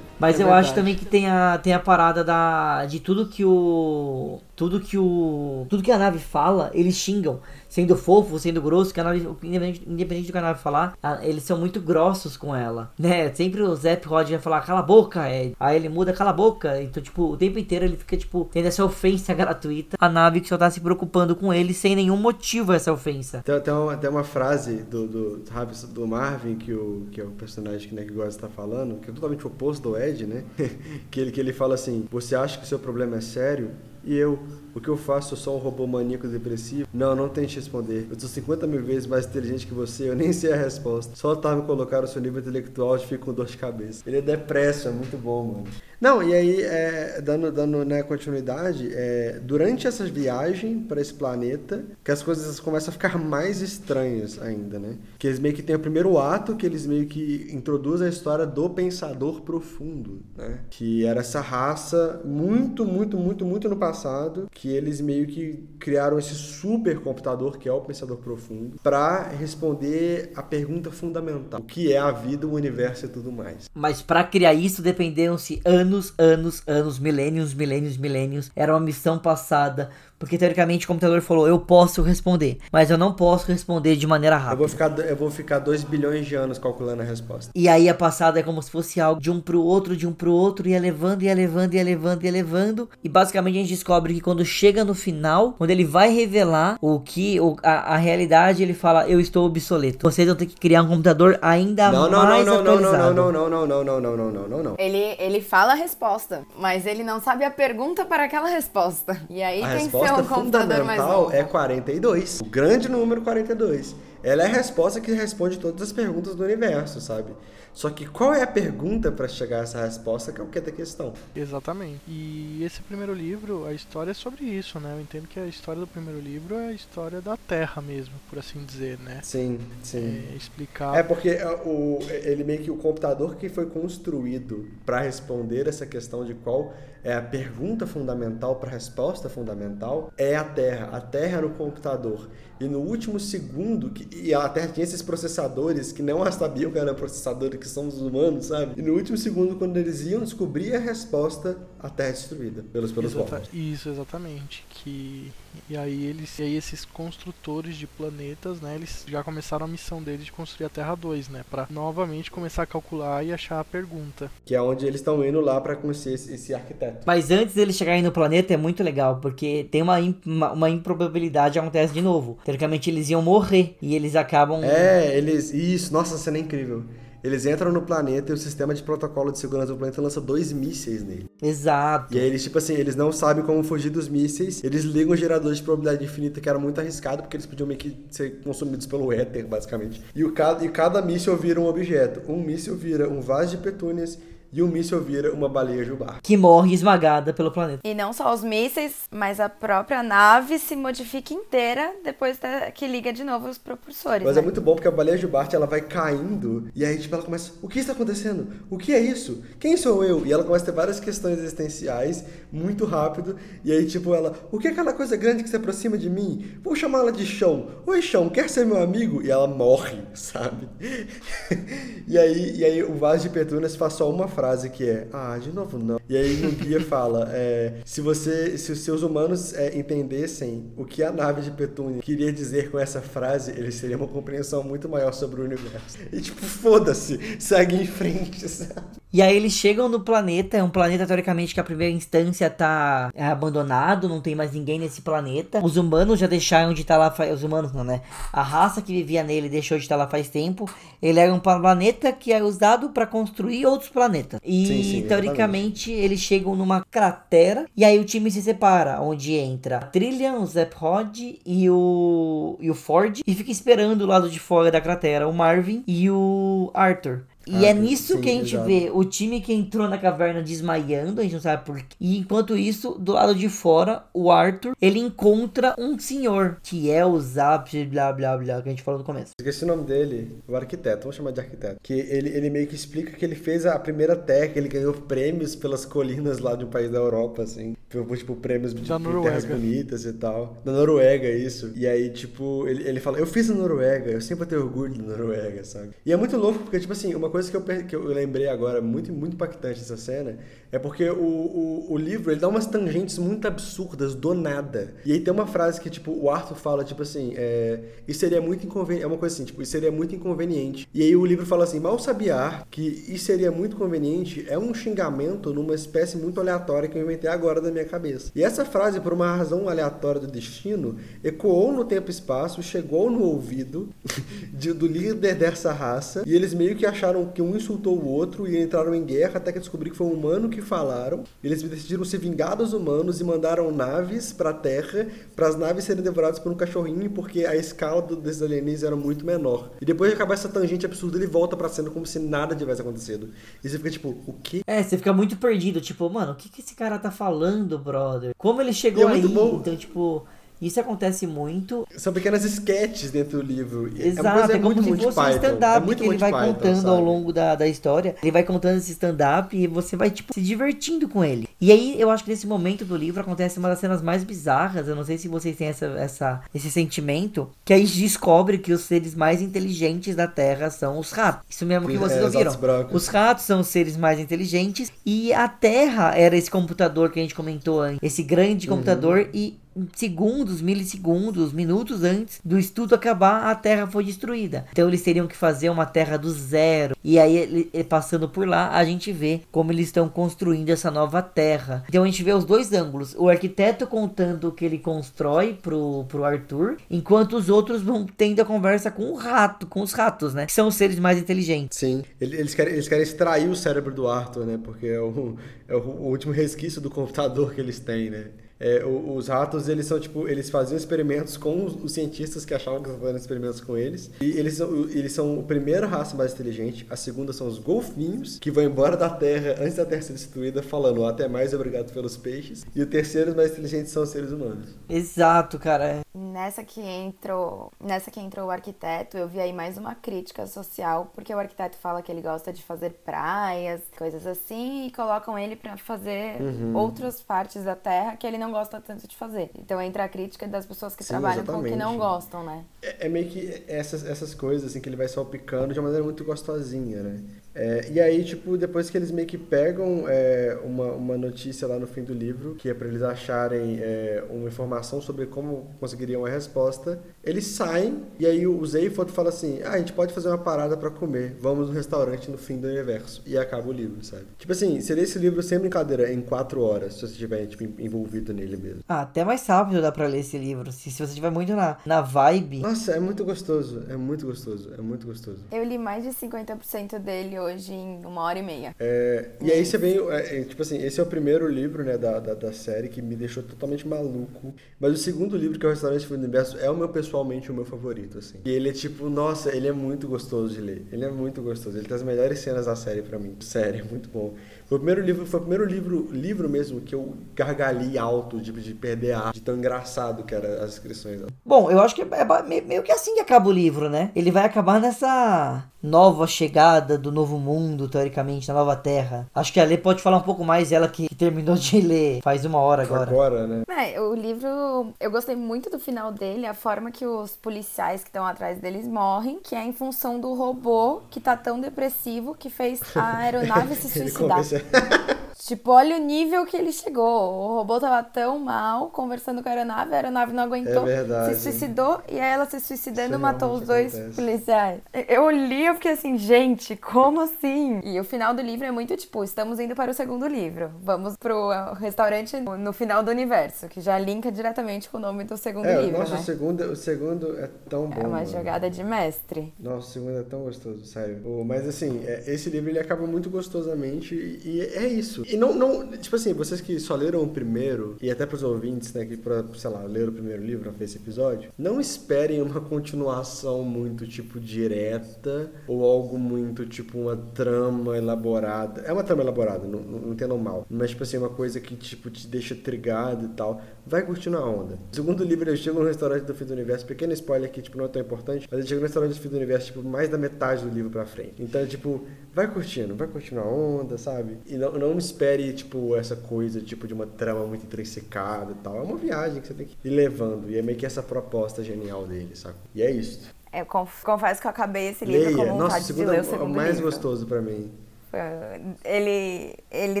[SPEAKER 1] Mas
[SPEAKER 2] É
[SPEAKER 1] eu acho
[SPEAKER 2] verdade.
[SPEAKER 1] também que tem a, tem a parada da de tudo que o tudo que o tudo que a nave fala, eles xingam, sendo fofo, sendo grosso, nave independente, independente do nave falar, eles são muito grossos com ela, né? Sempre o Zep Rod vai falar cala a boca, Ed. Aí ele muda cala a boca, então tipo, o tempo inteiro ele fica tipo tendo essa ofensa gratuita, a nave que só tá se preocupando com ele sem nenhum motivo essa ofensa.
[SPEAKER 3] Tem, tem, uma, tem uma frase do, do, do Marvin, que, o, que é o personagem que, que gosta tá falando, que é totalmente o oposto do Ed, né? que, ele, que ele fala assim: Você acha que o seu problema é sério? E eu, o que eu faço? Sou só um robô maníaco depressivo? Não, não tente responder. Eu sou 50 mil vezes mais inteligente que você, eu nem sei a resposta. Só tá me colocar o seu nível intelectual e fico com dor de cabeça. Ele é depresso, é muito bom, mano. Não, e aí, é, dando, dando né, continuidade, é, durante essa viagem para esse planeta, que as coisas começam a ficar mais estranhas ainda, né? Que eles meio que tem o primeiro ato, que eles meio que introduzem a história do Pensador Profundo, né? Que era essa raça muito, muito, muito, muito no passado, que eles meio que criaram esse supercomputador, que é o Pensador Profundo, para responder a pergunta fundamental: o que é a vida, o universo e tudo mais.
[SPEAKER 1] Mas para criar isso dependeram-se anos, anos, anos, milênios, milênios, milênios. Era uma missão passada porque teoricamente o computador falou, eu posso responder, mas eu não posso responder de maneira rápida.
[SPEAKER 3] Eu vou ficar, eu vou ficar 2 bilhões de anos calculando a resposta.
[SPEAKER 1] E aí a passada é como se fosse algo de um pro outro, de um pro outro, ia levando, ia levando, ia levando, ia levando. E basicamente a gente descobre que quando chega no final, quando ele vai revelar o que, o, a, a realidade, ele fala, eu estou obsoleto. Vocês vão ter que criar um computador ainda
[SPEAKER 3] não, não,
[SPEAKER 1] mais
[SPEAKER 3] não, não,
[SPEAKER 1] atualizado.
[SPEAKER 3] Não, não, não, não, não, não, não, não, não, não.
[SPEAKER 4] Ele, ele fala a resposta, mas ele não sabe a pergunta para aquela resposta. E aí
[SPEAKER 3] A
[SPEAKER 4] tem que
[SPEAKER 3] resposta
[SPEAKER 4] ser um
[SPEAKER 3] fundamental é 42. O grande número 42. Ela é a resposta que responde todas as perguntas do universo, sabe? Só que qual é a pergunta para chegar a essa resposta que é o que da questão?
[SPEAKER 2] Exatamente. E esse primeiro livro, a história é sobre isso, né? Eu entendo que a história do primeiro livro é a história da Terra mesmo, por assim dizer, né?
[SPEAKER 3] Sim, sim.
[SPEAKER 2] É, explicar.
[SPEAKER 3] É porque é, o, ele meio que o computador que foi construído para responder essa questão de qual é a pergunta fundamental para a resposta fundamental é a Terra. A Terra no computador. E no último segundo, que, e a Terra tinha esses processadores que não sabiam que eram processadores que são os humanos, sabe? E no último segundo, quando eles iam descobrir a resposta, a Terra é destruída pelos, pelos
[SPEAKER 2] Exata-
[SPEAKER 3] povos.
[SPEAKER 2] Isso, exatamente. Que e aí eles, e aí esses construtores de planetas, né? Eles já começaram a missão deles de construir a Terra 2, né? Para novamente começar a calcular e achar a pergunta.
[SPEAKER 3] Que é onde eles estão indo lá para conhecer esse, esse arquiteto.
[SPEAKER 1] Mas antes deles chegarem no planeta é muito legal, porque tem uma, uma, uma improbabilidade acontece de novo. Teoricamente eles iam morrer e eles acabam.
[SPEAKER 3] É, eles. Isso, nossa, cena é incrível. Eles entram no planeta e o sistema de protocolo de segurança do planeta lança dois mísseis nele.
[SPEAKER 1] Exato.
[SPEAKER 3] E aí eles, tipo assim, eles não sabem como fugir dos mísseis. Eles ligam o gerador de probabilidade infinita, que era muito arriscado, porque eles podiam meio que ser consumidos pelo éter, basicamente. E, o, cada, e cada míssil vira um objeto. Um míssil vira um vaso de petúnias e um míssil vira uma baleia jubá.
[SPEAKER 1] Que morre esmagada pelo planeta.
[SPEAKER 4] E não só os mísseis, mas a própria nave se modifica inteira depois da- que liga de novo os propulsores.
[SPEAKER 3] Mas
[SPEAKER 4] né?
[SPEAKER 3] é muito bom porque a baleia jubarte ela vai caindo e aí tipo ela começa, o que está acontecendo? O que é isso? Quem sou eu? E ela começa a ter várias questões existenciais muito rápido e aí tipo ela, o que é aquela coisa grande que se aproxima de mim? Vou chamá-la de chão. Oi chão, quer ser meu amigo? E ela morre, sabe? e aí e aí o vaso de petúnias faz só uma frase que é, ah, de novo não. E aí no guia fala, é, se você, se os seus humanos é, entendessem o que a nave de Petúnia queria dizer com essa frase, eles teriam uma compreensão muito maior sobre o universo. E tipo, foda-se, segue em frente, sabe?
[SPEAKER 1] E aí eles chegam no planeta, é um planeta teoricamente que a primeira instância tá é, abandonado, não tem mais ninguém nesse planeta. Os humanos já deixaram de estar lá, fa- os humanos não, né? A raça que vivia nele deixou de estar lá faz tempo. Ele era um planeta que era usado para construir outros planetas. E
[SPEAKER 3] Sim, sim,
[SPEAKER 1] teoricamente eles chegam numa cratera e aí o time se separa, onde entra a Trillian, o Zep Rod e o e o Ford e fica esperando do lado de fora da cratera o Marvin e o Arthur. E é
[SPEAKER 3] Arthur,
[SPEAKER 1] nisso
[SPEAKER 3] sim,
[SPEAKER 1] que a gente
[SPEAKER 3] exato.
[SPEAKER 1] vê o time que entrou na caverna desmaiando, a gente não sabe por quê. E enquanto isso, do lado de fora, o Arthur, ele encontra um senhor, que é o Zap, blá blá blá, que a gente falou no começo.
[SPEAKER 3] Esqueci o nome dele, o arquiteto, vamos chamar de arquiteto. Que ele, ele meio que explica que ele fez a primeira tech, ele ganhou prêmios pelas colinas lá de um país da Europa, assim. Por, tipo, prêmios de por terras bonitas e tal. Da Noruega, isso. E aí, tipo, ele, ele fala, eu fiz na Noruega, eu sempre tenho orgulho da Noruega, sabe? E é muito louco, porque, tipo assim, uma coisa que eu, que eu lembrei agora, muito, muito impactante essa cena, é porque o, o, o livro, ele dá umas tangentes muito absurdas do nada. E aí tem uma frase que, tipo, o Arthur fala, tipo assim, é, isso seria muito inconveniente, é uma coisa assim, tipo, isso seria muito inconveniente. E aí o livro fala assim, mal sabia que isso seria muito conveniente é um xingamento numa espécie muito aleatória que eu inventei agora da minha cabeça. E essa frase, por uma razão aleatória do destino, ecoou no tempo e espaço, chegou no ouvido de- do líder dessa raça, e eles meio que acharam que um insultou o outro e entraram em guerra até que descobriram que foi um humano que falaram. Eles decidiram se vingar dos humanos e mandaram naves pra Terra para as naves serem devoradas por um cachorrinho porque a escala do, desses alienígenas era muito menor. E depois de acabar essa tangente absurda, ele volta pra cena como se nada tivesse acontecido. E você fica tipo, o quê?
[SPEAKER 1] É, você fica muito perdido, tipo, mano, o que, que esse cara tá falando, brother? Como ele chegou
[SPEAKER 3] é
[SPEAKER 1] aí?
[SPEAKER 3] bom.
[SPEAKER 1] Então, tipo, isso acontece muito.
[SPEAKER 3] São pequenas sketches dentro do livro. E
[SPEAKER 1] Exato,
[SPEAKER 3] é,
[SPEAKER 1] é, como
[SPEAKER 3] muito
[SPEAKER 1] se
[SPEAKER 3] Monty
[SPEAKER 1] fosse um
[SPEAKER 3] Python.
[SPEAKER 1] stand-up
[SPEAKER 3] é muito
[SPEAKER 1] que ele vai
[SPEAKER 3] Python,
[SPEAKER 1] contando ao
[SPEAKER 3] sabe?
[SPEAKER 1] longo da, da história. Ele vai contando esse stand-up e você vai, tipo, se divertindo com ele. E aí, eu acho que nesse momento do livro acontece uma das cenas mais bizarras. Eu não sei se vocês têm essa, essa, esse sentimento. Que aí descobre que os seres mais inteligentes da Terra são os ratos. Isso mesmo que
[SPEAKER 3] É,
[SPEAKER 1] vocês
[SPEAKER 3] os
[SPEAKER 1] ouviram. Os ratos são os seres mais inteligentes. E a Terra era esse computador que a gente comentou antes. Esse grande
[SPEAKER 3] Uhum.
[SPEAKER 1] computador. E segundos, milissegundos, minutos antes do estudo acabar, a Terra foi destruída. Então eles teriam que fazer uma Terra do zero. E aí, passando por lá, a gente vê como eles estão construindo essa nova Terra. Então a gente vê os dois ângulos. O arquiteto contando o que ele constrói pro, pro Arthur, enquanto os outros vão tendo a conversa com o rato, com os ratos, né? Que são os seres mais inteligentes.
[SPEAKER 3] Sim, ele- eles querem, eles querem extrair o cérebro do Arthur, né? Porque é o, é o último resquício do computador que eles têm, né? É, o- os ratos, eles são tipo, eles faziam experimentos com os, cientistas que achavam que estavam fazendo experimentos com eles. E eles são, eles são a primeira raça mais inteligente, a segunda são os golfinhos, que vão embora da Terra antes da Terra ser destruída, falando até mais obrigado pelos peixes. E o terceiro os mais inteligentes são os seres humanos.
[SPEAKER 1] Exato, cara.
[SPEAKER 4] Nessa que entrou, nessa que entrou o arquiteto, eu vi aí mais uma crítica social, porque o arquiteto fala que ele gosta de fazer praias, coisas assim, e colocam ele pra fazer
[SPEAKER 3] Uhum.
[SPEAKER 4] outras partes da terra que ele não gosta tanto de fazer. Então entra a crítica das pessoas que
[SPEAKER 3] Sim,
[SPEAKER 4] trabalham com o que não
[SPEAKER 3] exatamente.
[SPEAKER 4] gostam, né?
[SPEAKER 3] É, é meio que essas, essas coisas, assim, que ele vai salpicando de uma maneira muito gostosinha, né? É, e aí, tipo, depois que eles meio que pegam é, uma, uma notícia lá no fim do livro, que é pra eles acharem é, uma informação sobre como conseguiriam a resposta, eles saem e aí o Zayfod fala assim, ah, a gente pode fazer uma parada pra comer, vamos no restaurante no fim do universo. E acaba o livro, sabe? Tipo assim, seria esse livro sem brincadeira, em quatro horas, se você estiver, tipo, envolvido nele mesmo.
[SPEAKER 1] Ah, até mais rápido dá pra ler esse livro. Se, se você tiver muito na, na vibe.
[SPEAKER 3] Nossa, é muito gostoso, é muito gostoso, é muito gostoso.
[SPEAKER 4] Eu li mais de 50% dele hoje em uma hora e meia.
[SPEAKER 3] É, e aí você vem, é, é, tipo assim, esse é o primeiro livro, né, da, da, da série que me deixou totalmente maluco. Mas o segundo livro, que é o Restaurante do Universo, é o meu, pessoalmente, o meu favorito, assim. E ele é tipo, nossa, ele é muito gostoso de ler. Ele é muito gostoso. Ele tem as melhores cenas da série pra mim. Sério, é muito bom. Foi o primeiro livro, foi o primeiro livro, livro mesmo que eu gargalhei alto, tipo, de perder a de tão engraçado que eram as inscrições.
[SPEAKER 1] Bom, eu acho que é meio que assim que acaba o livro, né? Ele vai acabar nessa nova chegada do novo mundo, teoricamente, na nova terra. Acho que a Lê pode falar um pouco mais, ela que, que terminou de ler faz uma hora agora.
[SPEAKER 3] Agora, né?
[SPEAKER 4] É, o livro, eu gostei muito do final dele, a forma que os policiais que estão atrás deles morrem, que é em função do robô que tá tão depressivo que fez a aeronave se
[SPEAKER 3] Ele
[SPEAKER 4] suicidar. Tipo, olha o nível que ele chegou. O robô tava tão mal conversando com a aeronave, a aeronave não aguentou,
[SPEAKER 3] É verdade.
[SPEAKER 4] se suicidou e aí ela se suicidando
[SPEAKER 3] Isso
[SPEAKER 4] matou os dois
[SPEAKER 3] acontece.
[SPEAKER 4] policiais. Eu li e eu fiquei assim, gente, como assim? E o final do livro é muito tipo, estamos indo para o segundo livro. Vamos pro uh, restaurante no final do universo, que já linka diretamente com o nome do segundo
[SPEAKER 3] É,
[SPEAKER 4] livro,
[SPEAKER 3] nossa,
[SPEAKER 4] né?
[SPEAKER 3] o segundo, o segundo é tão bom.
[SPEAKER 4] É uma
[SPEAKER 3] mano.
[SPEAKER 4] jogada de mestre.
[SPEAKER 3] Nossa, o segundo é tão gostoso, sério. Mas assim, é, esse livro ele acaba muito gostosamente e é isso. E não, não, tipo assim, vocês que só leram o primeiro, e até pros ouvintes, né, que pra, sei lá, leram o primeiro livro ver esse episódio, não esperem uma continuação muito, tipo, direta ou algo muito, tipo, uma trama elaborada. É uma trama elaborada, não, não, entendam mal. Mas, tipo assim, uma coisa que, tipo, te deixa trigado e tal. Vai curtindo a onda. O segundo livro, eu chego no restaurante do Fim do Universo, pequeno spoiler que, tipo, não é tão importante, mas eu chego no restaurante do Fim do Universo, tipo, mais da metade do livro pra frente. Então, tipo, vai curtindo, vai curtindo a onda, sabe? E não, não espere, tipo, essa coisa, tipo, de uma trama muito intrinsecada e tal. É uma viagem que você tem que ir levando. E é meio que essa proposta genial dele, sabe? E é isso.
[SPEAKER 4] Eu conf- confesso que eu acabei esse livro
[SPEAKER 3] Leia.
[SPEAKER 4] com vontade
[SPEAKER 3] Nossa, o
[SPEAKER 4] de ler
[SPEAKER 3] é
[SPEAKER 4] o segundo
[SPEAKER 3] o mais
[SPEAKER 4] livro.
[SPEAKER 3] gostoso pra mim.
[SPEAKER 4] Foi- Ele, ele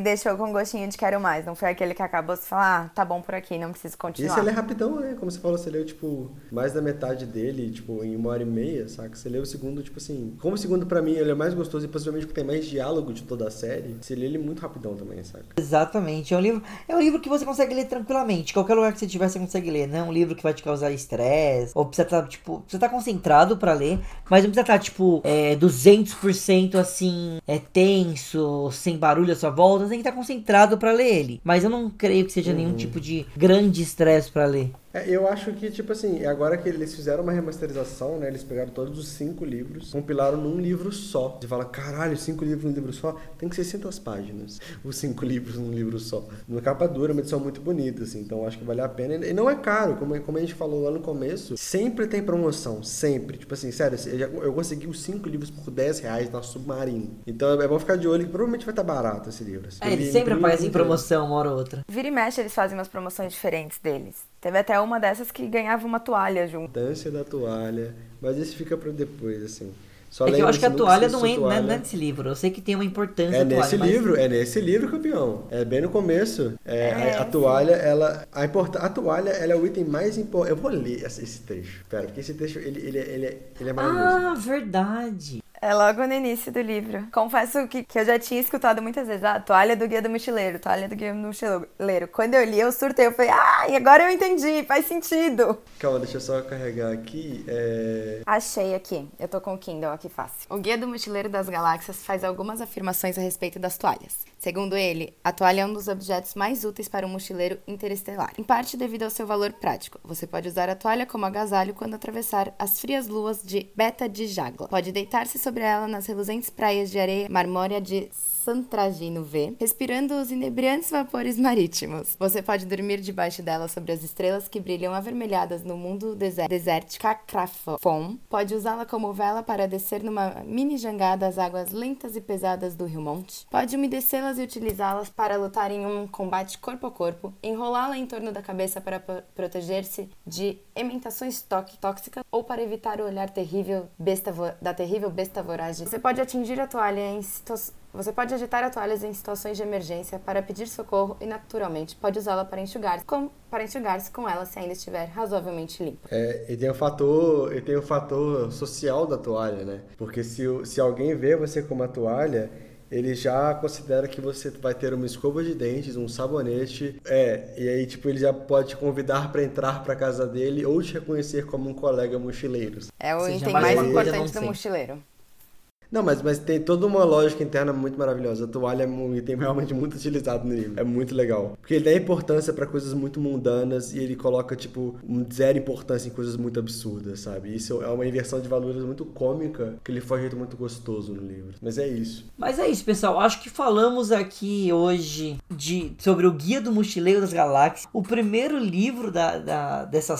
[SPEAKER 4] deixou com gostinho de quero mais. Não foi aquele que acabou se falar, ah, tá bom por aqui, não preciso continuar.
[SPEAKER 3] esse ele é rapidão, né? Como você falou, você leu, tipo, mais da metade dele, tipo, em uma hora e meia, saca? Você leu o segundo, tipo assim... Como o segundo, pra mim, ele é mais gostoso e possivelmente porque tem mais diálogo de toda a série, você lê ele muito rapidão também, saca?
[SPEAKER 1] Exatamente. É um livro, é um livro que você consegue ler tranquilamente. Qualquer lugar que você tiver, você consegue ler. Não é um livro que vai te causar estresse. Ou precisa estar, tipo, precisa estar concentrado pra ler. Mas não precisa estar, tipo, é, 200% assim, é tenso, sem barulho à sua volta. Você tem que estar concentrado pra ler ele. Mas eu não creio que seja nenhum tipo de grande estresse pra ler.
[SPEAKER 3] É, eu acho que, tipo assim, agora que eles fizeram uma remasterização, né? Eles pegaram todos os cinco livros, compilaram num livro só. Você fala, caralho, cinco livros num livro só? Tem que 600 páginas, os cinco livros num livro só. Uma capa dura, uma edição muito bonita, assim. Então acho que vale a pena. E não é caro, como, como a gente falou lá no começo. Sempre tem promoção, sempre. Tipo assim, sério, eu, já- eu consegui os cinco livros por 10 reais na Submarino. Então é bom ficar de olho que provavelmente vai estar barato esse livro. assim.
[SPEAKER 1] É, ele
[SPEAKER 3] Ele
[SPEAKER 1] sempre
[SPEAKER 3] imprime
[SPEAKER 1] aparece em
[SPEAKER 3] muito-
[SPEAKER 1] promoção, uma hora ou outra.
[SPEAKER 4] Vira e mexe, eles fazem umas promoções diferentes deles. Teve até uma dessas que ganhava uma toalha junto.
[SPEAKER 3] importância da toalha, mas isso fica pra depois, assim. Só
[SPEAKER 1] É que eu acho que a toalha não é, é-
[SPEAKER 3] toalha.
[SPEAKER 1] não é nesse livro. Eu sei que tem uma importância
[SPEAKER 3] É
[SPEAKER 1] a toalha,
[SPEAKER 3] nesse
[SPEAKER 1] mas-
[SPEAKER 3] livro, é nesse livro, campeão. É bem no começo. É,
[SPEAKER 4] É,
[SPEAKER 3] a, a toalha, ela. A, importa, a toalha, ela é o item mais importante. Eu vou ler esse, trecho. Pera, porque esse trecho ele, ele, é- ele, é- ele é maravilhoso.
[SPEAKER 1] Ah, verdade.
[SPEAKER 4] É logo no início do livro. Confesso que, que eu já tinha escutado muitas vezes, ah, toalha do guia do mochileiro, toalha do guia do mochileiro. Quando eu li, eu surtei, eu falei, ah, e agora eu entendi, faz sentido.
[SPEAKER 3] Calma, deixa eu só carregar aqui. É...
[SPEAKER 4] Achei aqui, eu tô com o Kindle aqui fácil. O Guia do Mochileiro das Galáxias faz algumas afirmações a respeito das toalhas. Segundo ele, a toalha é um dos objetos mais úteis para um mochileiro interestelar, em parte devido ao seu valor prático. Você pode usar a toalha como agasalho quando atravessar as frias luas de Beta de Jagla. Pode deitar-se sobre ela nas reluzentes praias de areia marmórea de Santragino V, respirando os inebriantes vapores marítimos. Você pode dormir debaixo dela sobre as estrelas que brilham avermelhadas no mundo deser desértico Cacrafon. Pode usá-la como vela para descer numa mini jangada às águas lentas e pesadas do Rio Monte. Pode umedecê-las e utilizá-las para lutar em um combate corpo a corpo, enrolá-la em torno da cabeça para pro- proteger-se de ementações tóxicas ou para evitar o olhar terrível besta da terrível besta voraz. Você pode atingir a toalha em situações você pode agitar a toalha em situações de emergência para pedir socorro e, naturalmente, pode usá-la para enxugar com, para enxugar-se com ela se ainda estiver razoavelmente limpa.
[SPEAKER 3] É, e tem o fator, e tem o fator social da toalha, né? Porque se, se alguém vê você com uma toalha, ele já considera que você vai ter uma escova de dentes, um sabonete, é, e aí tipo ele já pode te convidar para entrar para casa dele ou te reconhecer como um colega mochileiro.
[SPEAKER 4] É o item
[SPEAKER 1] mais
[SPEAKER 4] mais importante do
[SPEAKER 1] sei.
[SPEAKER 4] mochileiro.
[SPEAKER 3] Não, mas, mas tem toda uma lógica interna muito maravilhosa. A toalha é um item realmente muito utilizado no livro. É muito legal. Porque ele dá importância pra coisas muito mundanas e ele coloca, tipo, zero importância em coisas muito absurdas, sabe? Isso é uma inversão de valores muito cômica que ele foi um jeito muito gostoso no livro. Mas é isso.
[SPEAKER 1] Mas é isso, pessoal. Acho que falamos aqui hoje de sobre o Guia do Mochileiro das Galáxias. O primeiro livro da, da, dessa,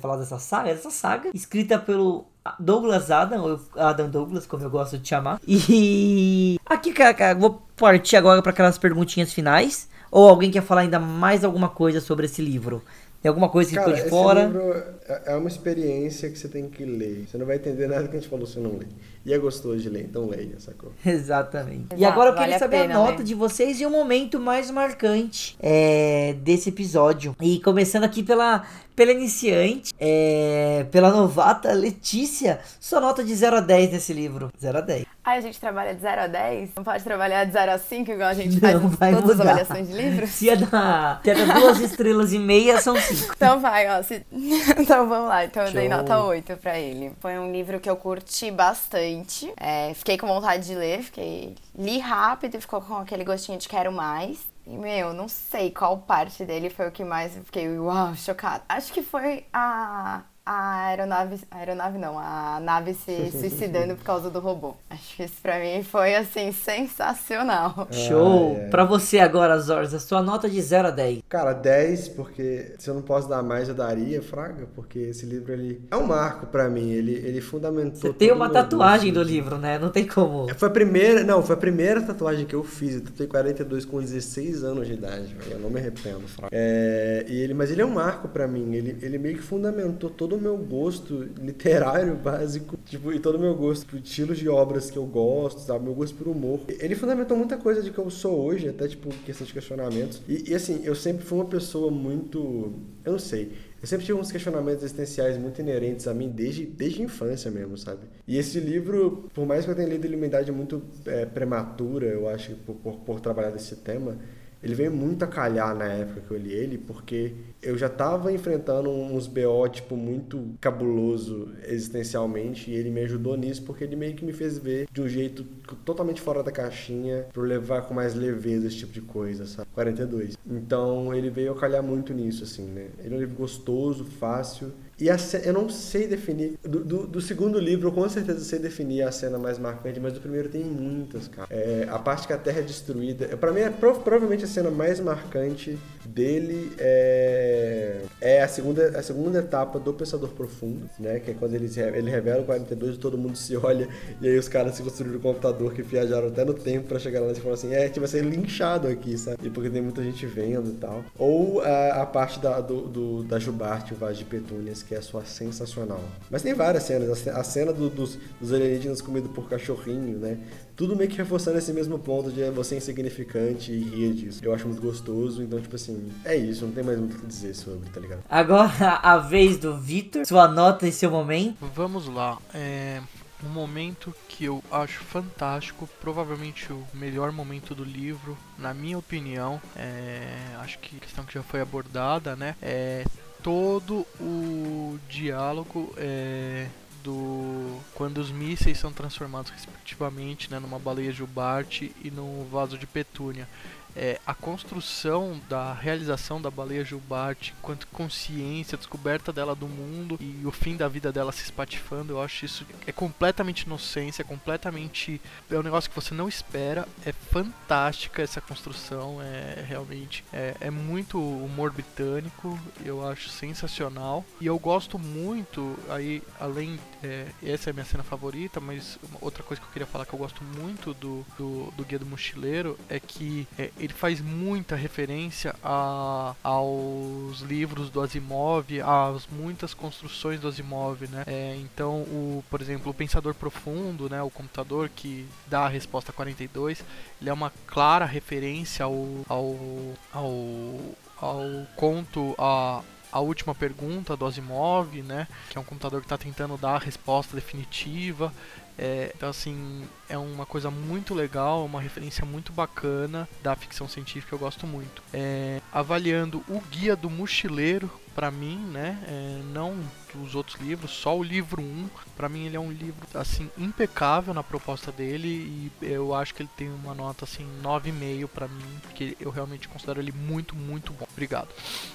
[SPEAKER 1] falar dessa saga, dessa saga, escrita pelo Douglas Adam, Adam Douglas, como eu gosto de chamar. E aqui, cara, vou partir agora para aquelas perguntinhas finais. Ou alguém quer falar ainda mais alguma coisa sobre esse livro? Tem alguma coisa que
[SPEAKER 3] Cara,
[SPEAKER 1] ficou de
[SPEAKER 3] esse
[SPEAKER 1] fora?
[SPEAKER 3] livro é é uma experiência que você tem que ler. Você não vai entender nada que a gente falou se não ler. E é gostoso de ler, então leia, sacou?
[SPEAKER 1] Exatamente. e
[SPEAKER 4] Exato,
[SPEAKER 1] agora eu
[SPEAKER 4] vale
[SPEAKER 1] queria
[SPEAKER 4] a
[SPEAKER 1] saber a
[SPEAKER 4] pena,
[SPEAKER 1] nota
[SPEAKER 4] né?
[SPEAKER 1] de vocês e o momento mais marcante é, desse episódio. E começando aqui pela, pela iniciante, é, pela novata Letícia, sua nota de 0 a 10 nesse livro. 0 a 10.
[SPEAKER 4] Ah, a gente trabalha de 0 a 10? Não pode trabalhar de 0 a 5 igual a gente
[SPEAKER 1] Não,
[SPEAKER 4] faz todas as
[SPEAKER 1] mudar.
[SPEAKER 4] avaliações de livros?
[SPEAKER 1] Se é da, se é da duas estrelas e meia, são 5.
[SPEAKER 4] Então vai, ó. se- então vamos lá. Então eu dei
[SPEAKER 1] Show.
[SPEAKER 4] nota 8 pra ele. Foi um livro que eu curti bastante. É, fiquei com vontade de ler, fiquei. Li rápido e ficou com aquele gostinho de quero mais. E, meu, não sei qual parte dele foi o que mais eu fiquei, uau, chocada. Acho que foi a. A aeronave. A aeronave não, a nave se suicidando por causa do robô. Acho que isso pra mim foi assim, sensacional.
[SPEAKER 1] Show!
[SPEAKER 3] Ai, ai.
[SPEAKER 1] Pra você agora, Zorza, sua nota de 0 a 10.
[SPEAKER 3] Cara, 10, porque se eu não posso dar mais, eu daria, Fraga, porque esse livro ele é um marco pra mim, ele, ele fundamentou.
[SPEAKER 1] Você tem uma tatuagem do livro, né? Não tem como.
[SPEAKER 3] Foi a primeira, não, foi a primeira tatuagem que eu fiz. Eu tatuei 42 com 16 anos de idade, velho. Eu não me arrependo, Fraga. É, e ele, mas ele é um marco pra mim. Ele, ele meio que fundamentou todo todo o meu gosto literário básico, tipo, e todo o meu gosto por estilos de obras que eu gosto, sabe? Meu gosto por humor. Ele fundamentou muita coisa de que eu sou hoje, até, tipo, questão de questionamentos. E, e assim, eu sempre fui uma pessoa muito. Eu não sei. Eu sempre tive uns questionamentos existenciais muito inerentes a mim desde, desde a infância mesmo, sabe? E esse livro, por mais que eu tenha lido ele uma idade muito é, prematura, eu acho, por, por, por trabalhar desse tema, ele veio muito a calhar na época que eu li ele, porque eu já estava enfrentando uns BO, tipo, muito cabuloso existencialmente, e ele me ajudou nisso, porque ele meio que me fez ver de um jeito totalmente fora da caixinha, para levar com mais leveza esse tipo de coisa, sabe? 42. Então, ele veio a calhar muito nisso, assim, né? Ele é um livro gostoso, fácil, e a, eu não sei definir. Do, do, do, segundo livro, eu com certeza sei definir a cena mais marcante, mas do primeiro tem muitas, cara. É, a parte que a Terra é destruída. para mim, é provavelmente a cena mais marcante dele é, é a, segunda, a segunda etapa do Pensador Profundo, né? Que é quando ele, ele revela o 42 e todo mundo se olha, e aí os caras se construíram um computador que viajaram até no tempo para chegar lá e falam assim: é, a gente vai ser linchado aqui, sabe? E porque tem muita gente vendo e tal. Ou a, a parte da, do, do, da Jubarte, o Vaz de Petúnias, que é só sensacional. Mas tem várias cenas. A cena do, dos, dos alienígenas comidos por cachorrinho, né? Tudo meio que reforçando esse mesmo ponto de você insignificante e rir disso. Eu acho muito gostoso, então, tipo assim, é isso, não tem mais muito o que dizer sobre, tá ligado?
[SPEAKER 1] Agora a vez do Victor, sua nota e seu momento.
[SPEAKER 2] Vamos lá. É um momento que eu acho fantástico, provavelmente o melhor momento do livro, na minha opinião. É, acho que questão que já foi abordada, né? É todo o diálogo é, do quando os mísseis são transformados respectivamente né, numa baleia jubarte e num vaso de petúnia é, a construção da realização da baleia jubarte enquanto consciência, descoberta dela do mundo e o fim da vida dela se espatifando, eu acho isso é completamente inocência, é completamente é um negócio que você não espera, é fantástica essa construção, é realmente é, é muito humor britânico, eu acho sensacional. E eu gosto muito aí além é, essa é a minha cena favorita, mas outra coisa que eu queria falar que eu gosto muito do, do, do Guia do Mochileiro é que é, ele faz muita referência a, aos livros do Asimov, às muitas construções do Asimov, né? É, então, o, por exemplo, o Pensador Profundo, né, o computador que dá a resposta 42, ele é uma clara referência ao, ao, ao, ao conto, a, a última pergunta do Asimov, né? Que é um computador que está tentando dar a resposta definitiva. É, então, assim, é uma coisa muito legal, uma referência muito bacana da ficção científica, eu gosto muito. É, avaliando o Guia do Mochileiro, para mim, né, é, não os outros livros, só o livro 1, para mim ele é um livro, assim, impecável na proposta dele e eu acho que ele tem uma nota, assim, 9,5 para mim, porque eu realmente considero ele muito, muito bom. Obrigado.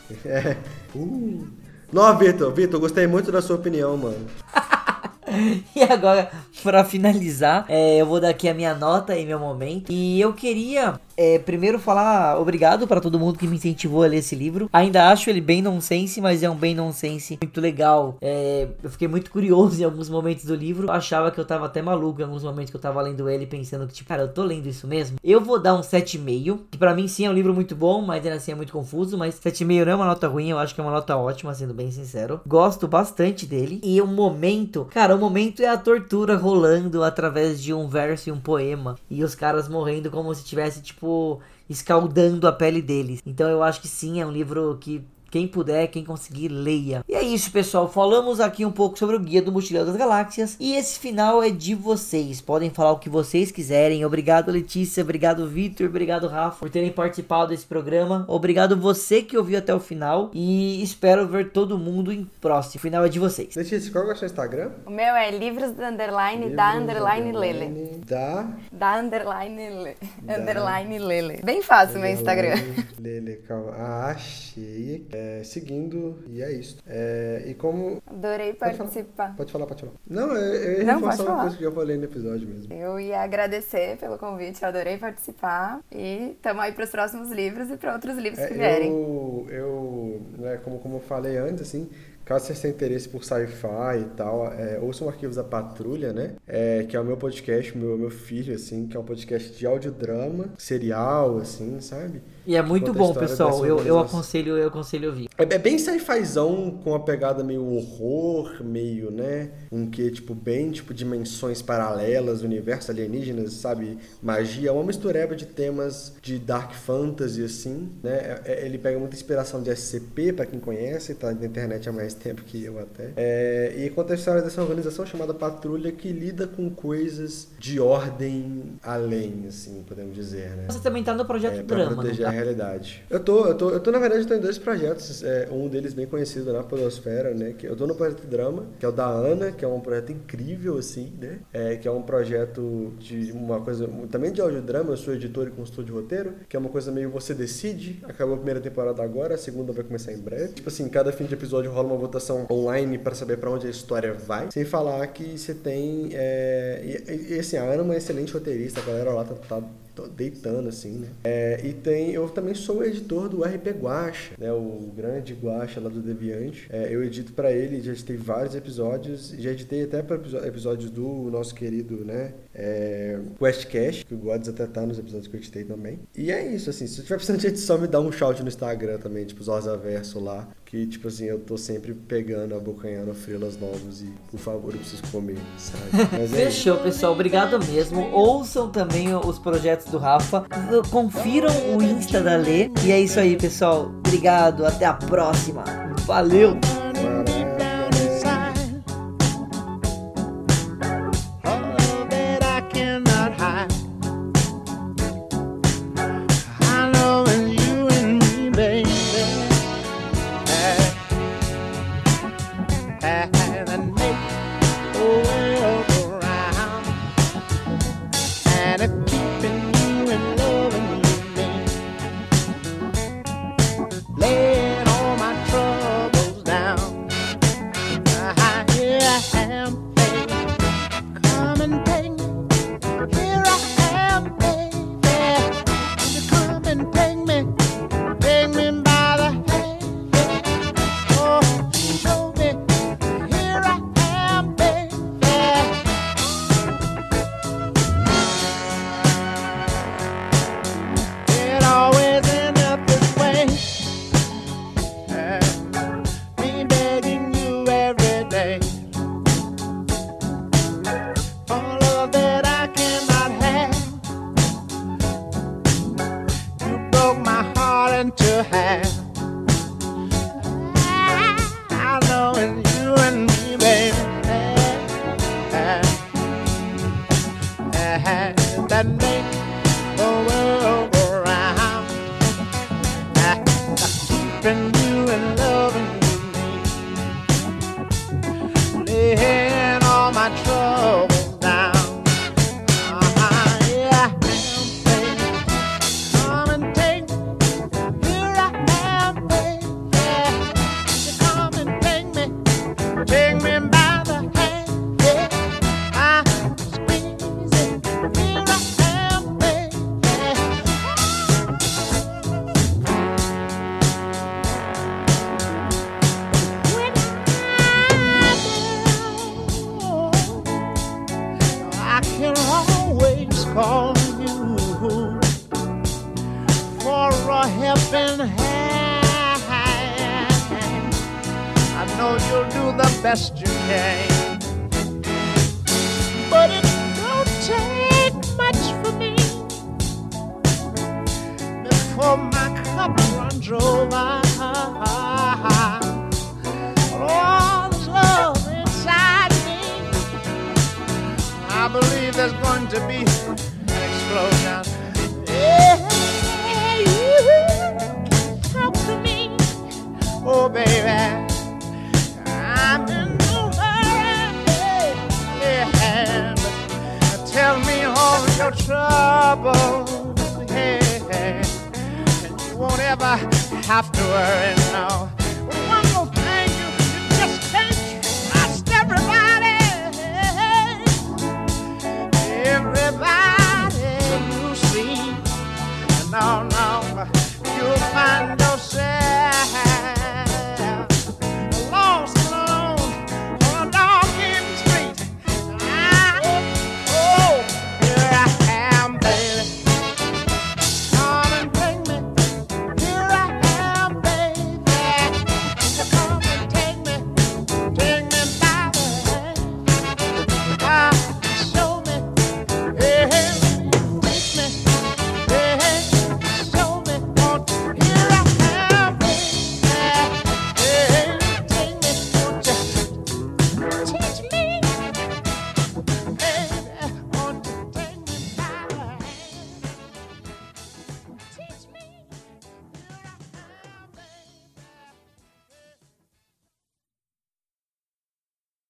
[SPEAKER 3] É. Uh. Não, Vitor, Vitor, gostei muito da sua opinião, mano.
[SPEAKER 1] e agora, para finalizar, é, eu vou dar aqui a minha nota e meu momento. E eu queria é, primeiro falar obrigado para todo mundo que me incentivou a ler esse livro. Ainda acho ele bem nonsense, mas é um bem nonsense muito legal. É, eu fiquei muito curioso em alguns momentos do livro. Achava que eu tava até maluco em alguns momentos que eu tava lendo ele, pensando que, tipo, cara, eu tô lendo isso mesmo. Eu vou dar um 7,5, que para mim sim é um livro muito bom, mas ainda assim é muito confuso. Mas 7,5 não é uma nota ruim, eu acho que é uma nota ótima, sendo bem sincero. Gosto bastante dele. E o momento, cara, o momento é a tortura rolando através de um verso e um poema. E os caras morrendo como se tivesse, tipo, tipo, escaldando a pele deles. Então eu acho que sim, é um livro que quem puder, quem conseguir, leia. E é isso, pessoal. Falamos aqui um pouco sobre o Guia do Mochileiro das Galáxias. E esse final é de vocês. Podem falar o que vocês quiserem. Obrigado, Letícia. Obrigado, Vitor. Obrigado, Rafa, por terem participado desse programa. Obrigado você que ouviu até o final. E espero ver todo mundo em próximo. O final é de vocês.
[SPEAKER 3] Letícia, qual é o seu Instagram?
[SPEAKER 4] O meu é livros da underline livros da underline lele.
[SPEAKER 3] Da?
[SPEAKER 4] Da underline lele. Underline lele. Bem fácil o meu Instagram.
[SPEAKER 3] Lele, calma. Ah, achei. É, seguindo, e é isso. É, e como.
[SPEAKER 4] Adorei
[SPEAKER 3] pode
[SPEAKER 4] participar.
[SPEAKER 3] Falar. Pode falar, pode falar. Não, eu, eu ia Não, reforçar uma coisa que eu falei no episódio mesmo.
[SPEAKER 4] Eu ia agradecer pelo convite, eu adorei participar. E estamos aí para os próximos livros e para outros livros é, que vierem.
[SPEAKER 3] Eu, eu né, como, como eu falei antes, assim, Caso você tenha interesse por sci-fi e tal, é, ouçam Arquivos da Patrulha, né? É, que é o meu podcast, meu, meu filho, assim, que é um podcast de audiodrama, serial, assim, sabe?
[SPEAKER 1] E é muito bom, pessoal. Eu, eu aconselho, eu aconselho ouvir.
[SPEAKER 3] É, é bem sci-fizão com uma pegada meio horror, meio, né? Um que, tipo, bem, tipo, dimensões paralelas, universo alienígenas, sabe? Magia. É uma mistureba de temas de dark fantasy, assim, né? É- é- ele pega muita inspiração de SCP, pra quem conhece, tá na internet há mais tempo que eu até. É, e conta a história dessa organização chamada Patrulha que lida com coisas de ordem além, assim, podemos dizer, né?
[SPEAKER 5] Você também tá no projeto
[SPEAKER 3] É,
[SPEAKER 5] Drama, não
[SPEAKER 3] proteger
[SPEAKER 5] tá?
[SPEAKER 3] Realidade. Eu tô, eu tô, eu tô, na verdade, eu tô em dois projetos. é, um deles bem conhecido na Podosfera, né? Que eu tô no projeto Drama, que é o da Ana, que é um projeto incrível, assim, né? É, que é um projeto de uma coisa. Também de audiodrama, eu sou editor e consultor de roteiro, que é uma coisa meio você decide. Acabou a primeira temporada agora, a segunda vai começar em breve. Tipo assim, cada fim de episódio rola uma votação online pra saber pra onde a história vai. Sem falar que você tem. é, e, e, assim, a Ana é uma excelente roteirista, a galera lá tá, tá deitando assim, né? É, e tem, eu também sou editor do RP Guacha, né? O grande Guacha lá do Deviante. É, eu edito pra ele, já editei vários episódios, já editei até para episódios do nosso querido, né? É, Questcast, que o Gods até tá nos episódios que eu editei também. E é isso, assim, se tiver precisando de edição, me dá um shout no Instagram também, tipo Zorza Verso lá, que tipo assim, eu tô sempre pegando, abocanhando frilas novos e, por favor, eu preciso comer, sabe? Mas é isso.
[SPEAKER 5] Fechou, pessoal. Obrigado mesmo. Ouçam também os projetos do Rafa. Confiram o Insta da Lê. E é isso aí, pessoal. Obrigado. Até a próxima. Valeu!